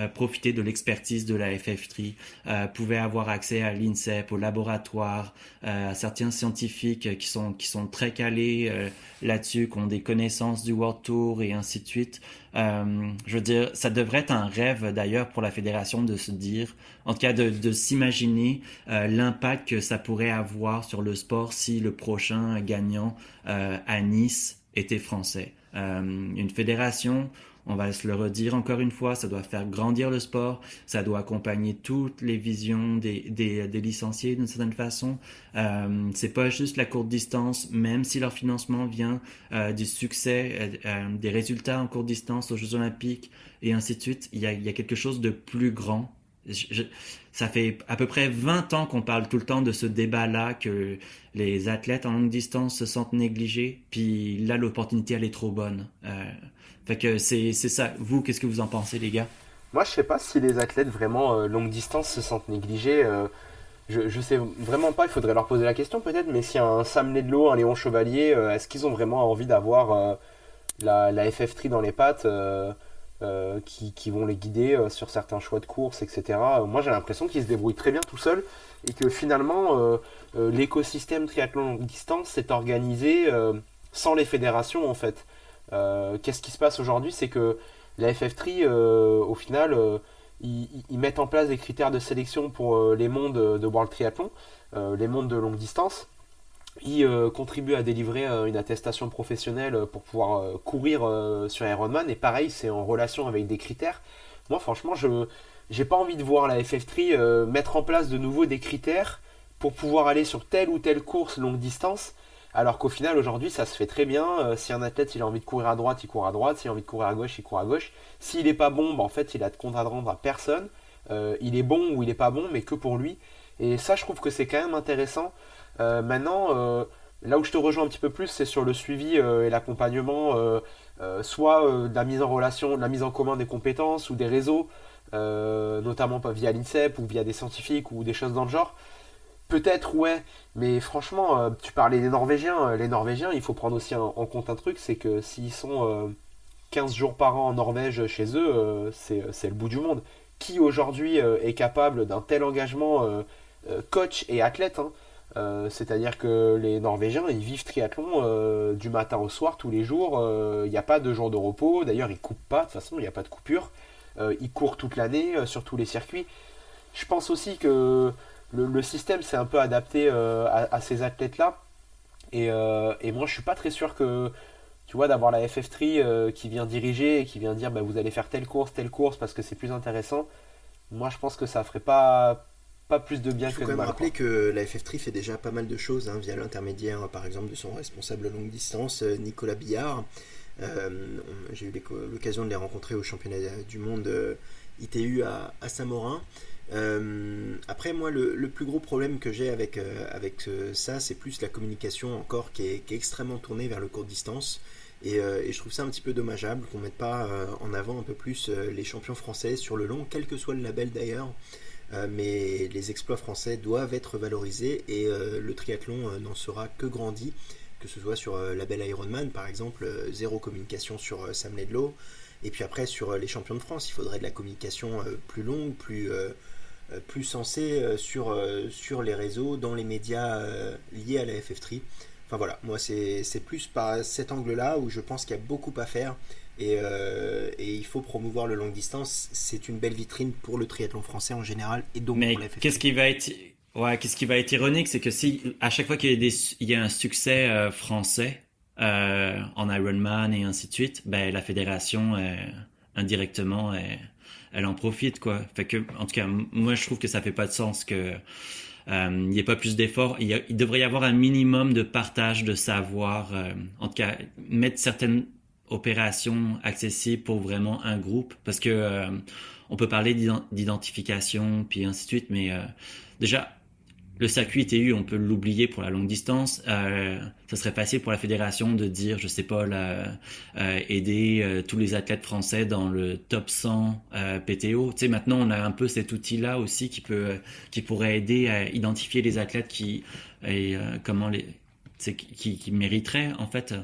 euh, profiter de l'expertise de la FF3, euh, pouvaient avoir accès à l'INSEP, au laboratoire, euh, à certains scientifiques qui sont, qui sont très calés euh, là-dessus, qui ont des connaissances du World Tour et ainsi de suite. je veux dire, ça devrait être un rêve d'ailleurs pour la fédération de se dire, en tout cas de, de s'imaginer l'impact que ça pourrait avoir sur le sport si le prochain gagnant à Nice était français. une fédération on va se le redire encore une fois, ça doit faire grandir le sport, ça doit accompagner toutes les visions des, des, licenciés d'une certaine façon. Euh, c'est pas juste la courte distance, même si leur financement vient euh, du succès, euh, des résultats en courte distance aux Jeux Olympiques et ainsi de suite. Il y a, il y a quelque chose de plus grand. ça fait à peu près 20 ans qu'on parle tout le temps de ce débat-là, que les athlètes en longue distance se sentent négligés, puis là l'opportunité elle est trop bonne. Fait que c'est ça. Vous, qu'est-ce que vous en pensez, les gars? Moi, je sais pas si les athlètes vraiment euh, longue distance se sentent négligés. Euh, je, sais vraiment pas, il faudrait leur poser la question peut-être, mais si un Sam Ledlow, un Léon Chevalier, euh, est-ce qu'ils ont vraiment envie d'avoir la, la FF3 dans les pattes qui, qui, vont les guider sur certains choix de course, etc. moi, j'ai l'impression qu'ils se débrouillent très bien tout seuls et que finalement, l'écosystème triathlon longue distance s'est organisé sans les fédérations en fait. Euh, qu'est-ce qui se passe aujourd'hui? C'est que la FF3, euh, au final, euh, ils, mettent en place des critères de sélection pour les mondes de World Triathlon, les mondes de longue distance. Ils contribuent à délivrer une attestation professionnelle pour pouvoir courir sur Ironman. Et pareil, c'est en relation avec des critères. Moi, franchement, je j'ai pas envie de voir la FF3 mettre en place de nouveau des critères pour pouvoir aller sur telle ou telle course longue distance alors qu'au final, aujourd'hui, ça se fait très bien. Euh, si un athlète il a envie de courir à droite, il court à droite. S'il a envie de courir à gauche, il court à gauche. S'il n'est pas bon, bah, en fait, il a de compte à rendre à personne. Euh, il est bon ou il n'est pas bon, mais que pour lui. Et ça, je trouve que c'est quand même intéressant. Euh, maintenant, là où je te rejoins un petit peu plus, c'est sur le suivi et l'accompagnement, soit de la mise en relation, de la mise en commun des compétences ou des réseaux, notamment via l'INSEP ou via des scientifiques ou des choses dans le genre. Peut-être, ouais, mais franchement, euh, tu parlais des Norvégiens. Euh, les Norvégiens, il faut prendre aussi en, compte un truc c'est que s'ils sont 15 euh, jours par an en Norvège chez eux, c'est le bout du monde. Qui aujourd'hui est capable d'un tel engagement coach et athlète hein C'est-à-dire que les Norvégiens, ils vivent triathlon du matin au soir, tous les jours. Il n'y a pas de jour de repos. D'ailleurs, ils coupent pas. De toute façon, il n'y a pas de coupure. ils courent toute l'année sur tous les circuits. Je pense aussi que le, système s'est un peu adapté euh, à, ces athlètes-là. Euh, et, moi, je suis pas très sûr que, tu vois, d'avoir la FF3 euh, qui vient diriger et qui vient dire, bah, vous allez faire telle course, telle course parce que c'est plus intéressant. Moi, je pense que ça ferait pas pas plus de bien Il faut quand même rappeler que la FF3 fait déjà pas mal de choses hein, via l'intermédiaire, par exemple, de son responsable longue distance, Nicolas Billard. J'ai eu l'occasion de les rencontrer au championnat du monde ITU à, à Saint-Morin. Euh, après, moi, le, plus gros problème que j'ai avec, euh, avec euh, ça, c'est plus la communication encore qui est, extrêmement tournée vers le court distance. Et, je trouve ça un petit peu dommageable qu'on mette pas en avant un peu plus les champions français sur le long, quel que soit le label d'ailleurs. mais les exploits français doivent être valorisés et le triathlon n'en sera que grandi que ce soit sur euh, la belle Ironman par exemple, zéro communication sur Sam Ledlow. Et puis après sur les champions de France, il faudrait de la communication plus longue, plus, plus sensée sur, sur les réseaux, dans les médias liés à la FF3. Enfin voilà, moi c'est plus par cet angle-là où je pense qu'il y a beaucoup à faire et, et, il faut promouvoir le longue distance. C'est une belle vitrine pour le triathlon français en général et donc Mais pour la FF3. Qu'est-ce qui va être Ouais, qu'est-ce qui va être ironique, c'est que si à chaque fois qu'il y a, des, il y a un succès euh, français euh, en Ironman et ainsi de suite, ben la fédération euh, indirectement elle, en profite quoi. En tout cas moi je trouve que ça fait pas de sens que il n'y ait pas plus d'efforts. Il, devrait y avoir un minimum de partage de savoir. en tout cas mettre certaines opérations accessibles pour vraiment un groupe parce que on peut parler d'identification puis ainsi de suite, mais déjà le circuit ITU, on peut l'oublier pour la longue distance. Euh, ça serait facile pour la fédération de dire, je sais pas, euh, aider euh, tous les athlètes français dans le top 100 PTO. Tu sais, maintenant, on a un peu cet outil-là aussi qui peut, qui pourrait aider à identifier les athlètes qui et comment les, qui, qui mériteraient en fait.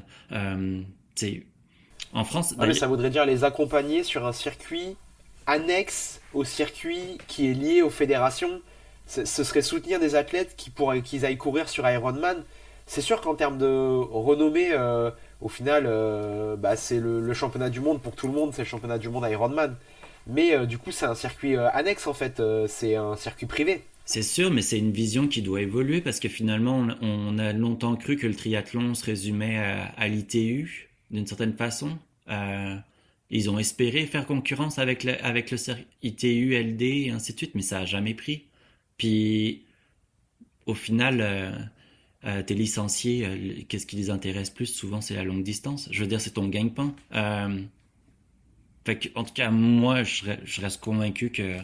en France. Ah, mais ça voudrait dire les accompagner sur un circuit annexe au circuit qui est lié aux fédérations ce serait soutenir des athlètes qui pourraient qu'ils aillent courir sur Ironman. C'est sûr qu'en termes de renommée, euh, au final, euh, bah, c'est le, championnat du monde pour tout le monde, c'est le championnat du monde Ironman. Mais euh, du coup, c'est un circuit annexe en fait, c'est un circuit privé. C'est sûr, mais c'est une vision qui doit évoluer parce que finalement, on, a longtemps cru que le triathlon se résumait à, l'ITU d'une certaine façon. ils ont espéré faire concurrence avec le, avec le ITU, LD et ainsi de suite, mais ça n'a jamais pris. Puis, au final, euh, euh, tes licenciés, euh, qu'est-ce qui les intéresse plus Souvent, c'est la longue distance. Je veux dire, c'est ton gagne-pain. fait en tout cas, moi, je, reste convaincu que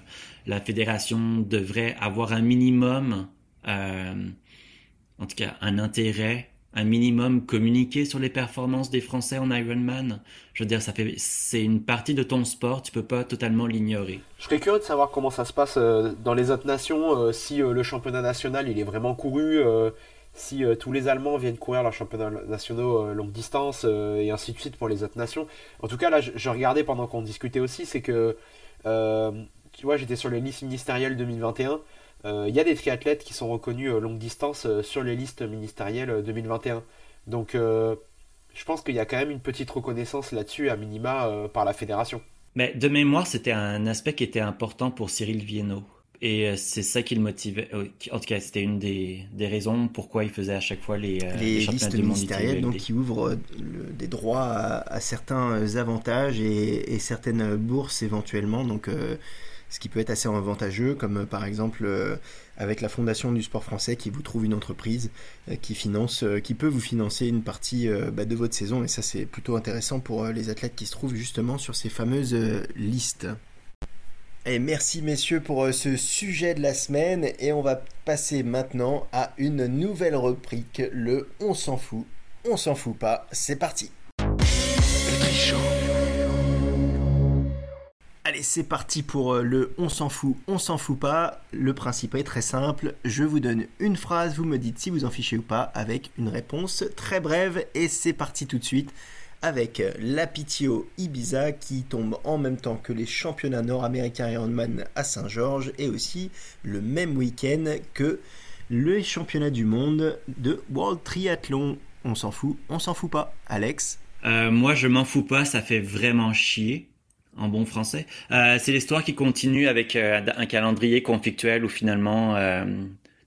la fédération devrait avoir un minimum, en tout cas, un intérêt un minimum communiquer sur les performances des Français en Ironman. Je veux dire, ça fait, c'est une partie de ton sport, tu peux pas totalement l'ignorer. Je serais curieux de savoir comment ça se passe euh, dans les autres nations, euh, si euh, le championnat national il est vraiment couru, si tous les Allemands viennent courir leurs championnats nationaux longue distance et ainsi de suite pour les autres nations. En tout cas, là, je, regardais pendant qu'on discutait aussi, c'est que, tu vois, j'étais sur les listes ministérielles 2021. Il y a des triathlètes qui sont reconnus longue distance sur les listes ministérielles 2021. Donc je pense qu'il y a quand même une petite reconnaissance là-dessus, à minima, par la fédération. Mais de mémoire, c'était un aspect qui était important pour Cyril Viennot. Et c'est ça qui le motivait. En tout cas, c'était une des, des, raisons pourquoi il faisait à chaque fois les, les, listes ministérielles, donc qui ouvrent des droits à, certains avantages et, et, certaines bourses éventuellement. Donc ce qui peut être assez avantageux, comme euh, par exemple euh, avec la Fondation du sport français qui vous trouve une entreprise euh, qui finance, qui peut vous financer une partie bah, de votre saison, et ça c'est plutôt intéressant pour les athlètes qui se trouvent justement sur ces fameuses listes. Et merci messieurs pour ce sujet de la semaine et on va passer maintenant à une nouvelle rubrique, le on s'en fout, on s'en fout pas, c'est parti. Allez, c'est parti pour euh, le on s'en fout, on s'en fout pas. Le principe est très simple. Je vous donne une phrase, vous me dites si vous en fichez ou pas avec une réponse très brève. Et c'est parti tout de suite avec la PTO Ibiza qui tombe en même temps que les championnats nord-américains Ironman à Saint-Georges et aussi le même week-end que le championnat du monde de World Triathlon. On s'en fout, on s'en fout pas. Alex? Euh, Moi, je m'en fous pas, ça fait vraiment chier en bon français. Euh, c'est l'histoire qui continue avec euh, un calendrier conflictuel où finalement euh,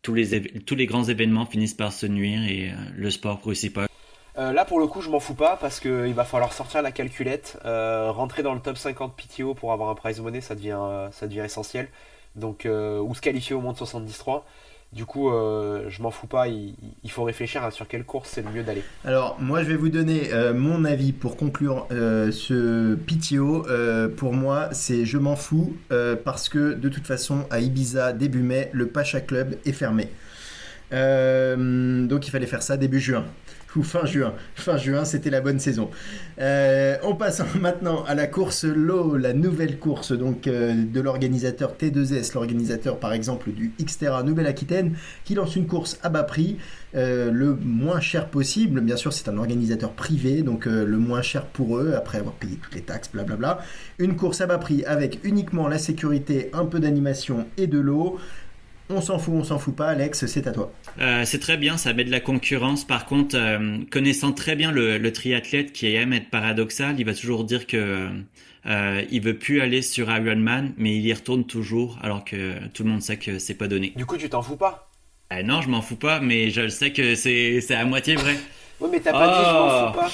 tous, les tous les grands événements finissent par se nuire et le sport réussit pas. là pour le coup je m'en fous pas parce qu'il va falloir sortir la calculette, rentrer dans le top 50 PTO pour avoir un prize money ça devient, ça devient essentiel. Donc, ou se qualifier au moins de 73. Du coup, euh, je m'en fous pas, il, faut réfléchir sur quelle course c'est le mieux d'aller. Alors, moi, je vais vous donner euh, mon avis pour conclure euh, ce PTO. pour moi, c'est je m'en fous parce que de toute façon, à Ibiza, début mai, le Pacha Club est fermé. donc, il fallait faire ça début juin. Fin juin. Fin juin, c'était la bonne saison. Euh, on passe maintenant à la course Low, la nouvelle course donc euh, de l'organisateur T2S, l'organisateur par exemple du Xterra Nouvelle-Aquitaine, qui lance une course à bas prix, euh, le moins cher possible. Bien sûr, c'est un organisateur privé, donc le moins cher pour eux, après avoir payé toutes les taxes, blablabla. Une course à bas prix avec uniquement la sécurité, un peu d'animation et de l'eau. On s'en fout, on s'en fout pas, Alex, c'est à toi. Euh, c'est très bien, ça met de la concurrence. Par contre, euh, connaissant très bien le, triathlète qui aime être paradoxal, il va toujours dire que euh, il veut plus aller sur Ironman, mais il y retourne toujours, alors que tout le monde sait que c'est pas donné. Du coup, tu t'en fous pas? Non, je m'en fous pas, mais je sais que c'est à moitié vrai. oui, mais t'as pas dit je m'en fous pas.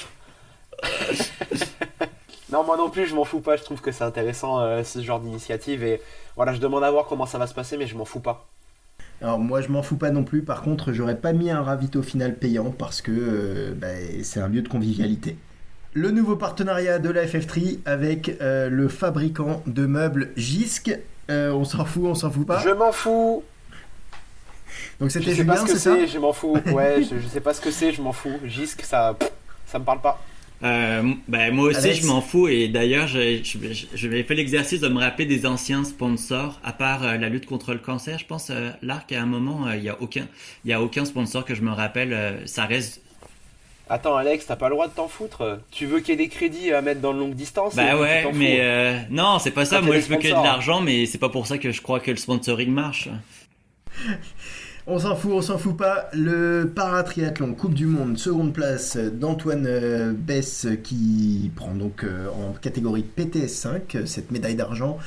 non, moi non plus, je m'en fous pas. Je trouve que c'est intéressant ce genre d'initiative et voilà, je demande à voir comment ça va se passer, mais je m'en fous pas. Alors moi je m'en fous pas non plus, par contre j'aurais pas mis un ravito final payant parce que euh, bah, c'est un lieu de convivialité. Le nouveau partenariat de la FF3 avec euh, le fabricant de meubles Gisc. Euh, on s'en fout, on s'en fout pas Je m'en fous Donc c'était Julien, c'est ça Je m'en fous, ouais, je, je, sais pas ce que c'est, je m'en fous. Gisc, ça, ça me parle pas. Euh, ben, moi aussi, je m'en fous. Et d'ailleurs, je, je, fait l'exercice de me rappeler des anciens sponsors, à part euh, la lutte contre le cancer. Je pense, euh, l'ARC, à un moment, il n'y a, aucun, y a aucun sponsor que je me rappelle. ça reste. Attends, Alex, t'as pas le droit de t'en foutre. Tu veux qu'il y ait des crédits à mettre dans le longue distance Bah ouais, mais non, c'est pas ça. Moi, je veux qu'il y ait de l'argent, mais c'est pas pour ça que je crois que le sponsoring marche. On s'en fout, on s'en fout pas. Le paratriathlon Coupe du Monde, seconde place d'Antoine euh, Bess qui prend donc euh, en catégorie PTS5 cette médaille d'argent.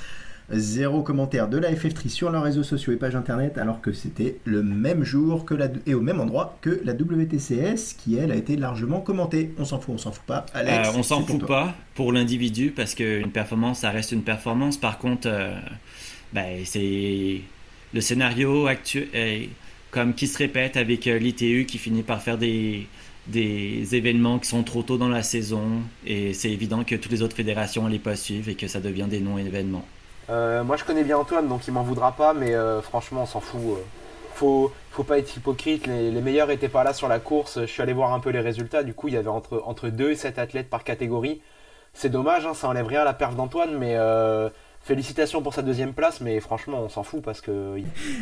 Zéro commentaire de la FF3 sur leurs réseaux sociaux et page internet alors que c'était le même jour que la, et au même endroit que la WTCS qui elle a été largement commentée. On s'en fout, on s'en fout pas. Alex, euh, on s'en fout pas pour l'individu parce qu'une performance ça reste une performance. Par contre, ben, c'est le scénario actuel comme qui se répète avec euh, l'ITU qui finit par faire des, des événements qui sont trop tôt dans la saison et c'est évident que toutes les autres fédérations les pas suivre et que ça devient des non-événements. Euh, moi je connais bien Antoine donc il m'en voudra pas mais euh, franchement on s'en fout. Faut, faut pas être hypocrite, les, meilleurs étaient pas là sur la course, je suis allé voir un peu les résultats, du coup il y avait entre, entre 2 et 7 athlètes par catégorie. C'est dommage, hein, ça enlève rien à la perf d'Antoine mais Félicitations pour sa deuxième place, mais franchement, on s'en fout parce que.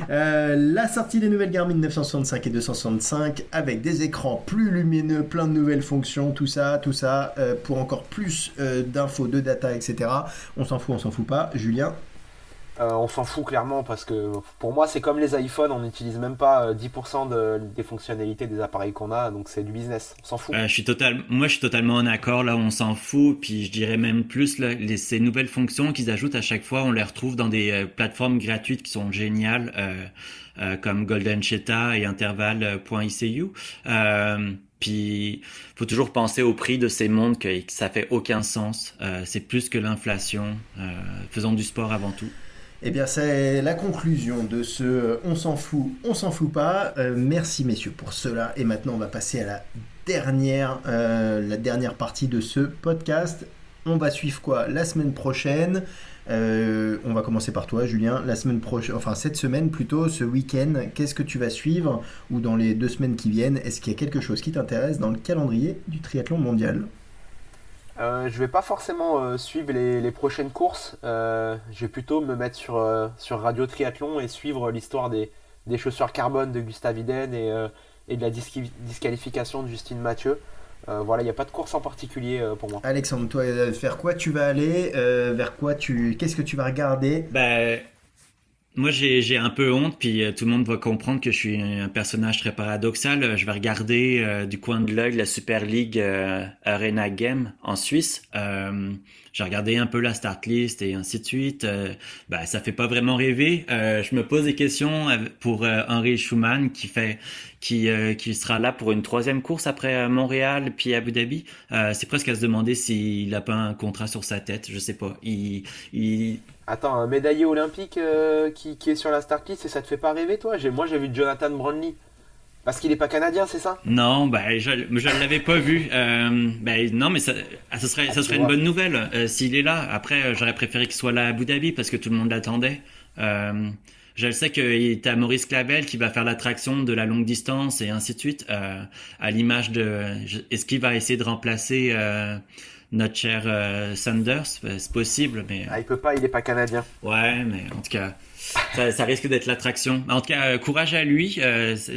Euh, la sortie des nouvelles Garmin 965 et 265 avec des écrans plus lumineux, plein de nouvelles fonctions, tout ça, tout ça, euh, pour encore plus euh, d'infos, de data, etc. On s'en fout, on s'en fout pas. Julien euh, on s'en fout clairement parce que pour moi c'est comme les iPhones, on n'utilise même pas 10% euh, des fonctionnalités des appareils qu'on a, donc c'est du business, on s'en fout. Euh, je suis total, moi je suis totalement en accord là, on s'en fout, puis je dirais même plus là, les, ces nouvelles fonctions qu'ils ajoutent à chaque fois, on les retrouve dans des plateformes gratuites qui sont géniales comme Golden Cheetah et Interval.icu. Puis, faut toujours penser au prix de ces montres que, que ça fait aucun sens. c'est plus que l'inflation. faisons du sport avant tout. Eh bien, c'est la conclusion de ce On s'en fout, on s'en fout pas. Euh, merci messieurs pour cela. Et maintenant, on va passer à la dernière, euh, partie de ce podcast. On va suivre quoi? La semaine prochaine. Euh, on va commencer par toi, Julien. La semaine prochaine, enfin cette semaine plutôt, ce week-end, qu'est-ce que tu vas suivre? Ou dans les deux semaines qui viennent, est-ce qu'il y a quelque chose qui t'intéresse dans le calendrier du triathlon mondial? Euh, je vais pas forcément euh, suivre les, prochaines courses. Euh, je vais plutôt me mettre sur, euh, sur Radio Triathlon et suivre l'histoire des, des, chaussures carbone de Gustave Iden et, et de la disqualification de Justine Mathieu. voilà, il n'y a pas de course en particulier pour moi. Alexandre, toi, vers quoi tu vas aller Vers quoi tu Qu'est-ce que tu vas regarder? Ben, moi, j'ai un peu honte, puis euh, tout le monde va comprendre que je suis un personnage très paradoxal. Euh, je vais regarder euh, du coin de l'œil la Super League Arena Game en Suisse. J'ai regardé un peu la start list et ainsi de suite. bah, ça fait pas vraiment rêver. je me pose des questions pour Henri Schumann qui fait, qui qui sera là pour une troisième course après Montréal puis Abu Dhabi. C'est presque à se demander s'il a pas un contrat sur sa tête. Je sais pas. Il, il Attends, un médaillé olympique euh, qui, est sur la start list et ça te fait pas rêver toi? Moi j'ai vu Jonathan Brownlee. Parce qu'il est pas canadien, c'est ça? Non, bah, je ne l'avais pas vu. Euh, bah, non, mais ça, ah, ça serait, ça ah, serait une bonne nouvelle euh, s'il est là. Après, j'aurais préféré qu'il soit là à Abu Dhabi parce que tout le monde l'attendait. Je sais qu'il à Maurice Clavel qui va faire l'attraction de la longue distance et ainsi de suite, euh, à l'image de... Est-ce qu'il va essayer de remplacer euh, notre cher euh, Sanders C'est possible, mais... Ah, il peut pas, il est pas canadien. Ouais, mais en tout cas, ça, ça risque d'être l'attraction. En tout cas, courage à lui.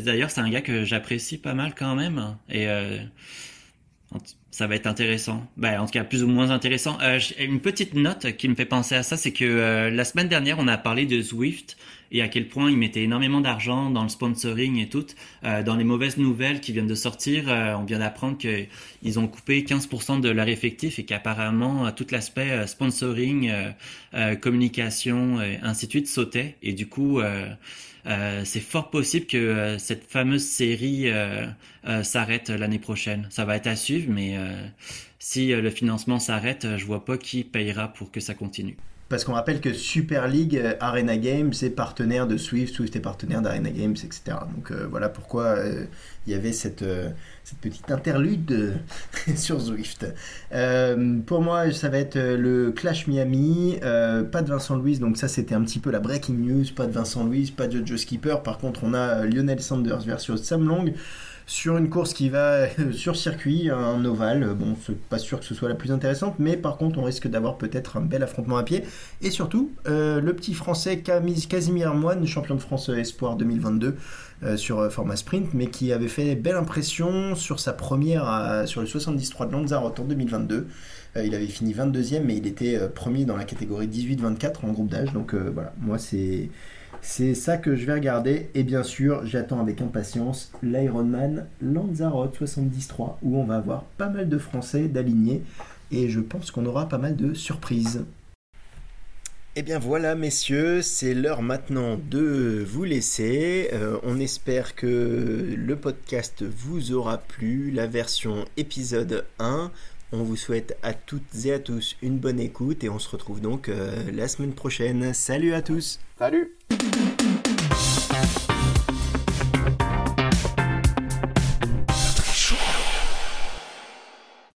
D'ailleurs, c'est un gars que j'apprécie pas mal quand même. Et ça va être intéressant. Ben, en tout cas, plus ou moins intéressant. Euh, une petite note qui me fait penser à ça, c'est que euh, la semaine dernière, on a parlé de Zwift et à quel point ils mettaient énormément d'argent dans le sponsoring et tout. Euh, dans les mauvaises nouvelles qui viennent de sortir, on vient d'apprendre qu'ils ont coupé 15% de leur effectif et qu'apparemment tout l'aspect sponsoring, communication, et ainsi de suite sautait. Et du coup, euh, c'est fort possible que euh, cette fameuse série euh, s'arrête l'année prochaine. Ça va être à suivre, mais si le financement s'arrête, je vois pas qui payera pour que ça continue. Parce qu'on rappelle que Super League, Arena Games est partenaire de Swift, Swift est partenaire d'Arena Games, etc. Donc voilà pourquoi il y avait cette, cette petite interlude sur Swift. pour moi, ça va être le Clash Miami, pas de Vincent Louis, donc ça c'était un petit peu la breaking news, pas de Vincent Louis, pas de Joe Skipper. Par contre, on a Lionel Sanders versus Sam Long sur une course qui va sur circuit, un ovale. Bon, c'est pas sûr que ce soit la plus intéressante, mais par contre, on risque d'avoir peut-être un bel affrontement à pied. Et surtout, euh, le petit français Casimir Moine, champion de France Espoir 2022 euh, sur euh, format sprint, mais qui avait fait belle impression sur sa première sur le 73 de Lanzarote en 2022. il avait fini 22e, mais il était premier dans la catégorie 18-24 en groupe d'âge. Donc voilà, moi c'est c'est ça que je vais regarder. Et bien sûr, j'attends avec impatience l'Ironman Lanzarote 73, où on va avoir pas mal de Français d'alignés. Et je pense qu'on aura pas mal de surprises. Et eh bien voilà messieurs, c'est l'heure maintenant de vous laisser. Euh, on espère que le podcast vous aura plu, la version épisode 1. On vous souhaite à toutes et à tous une bonne écoute et on se retrouve donc euh, la semaine prochaine. Salut à tous. Salut.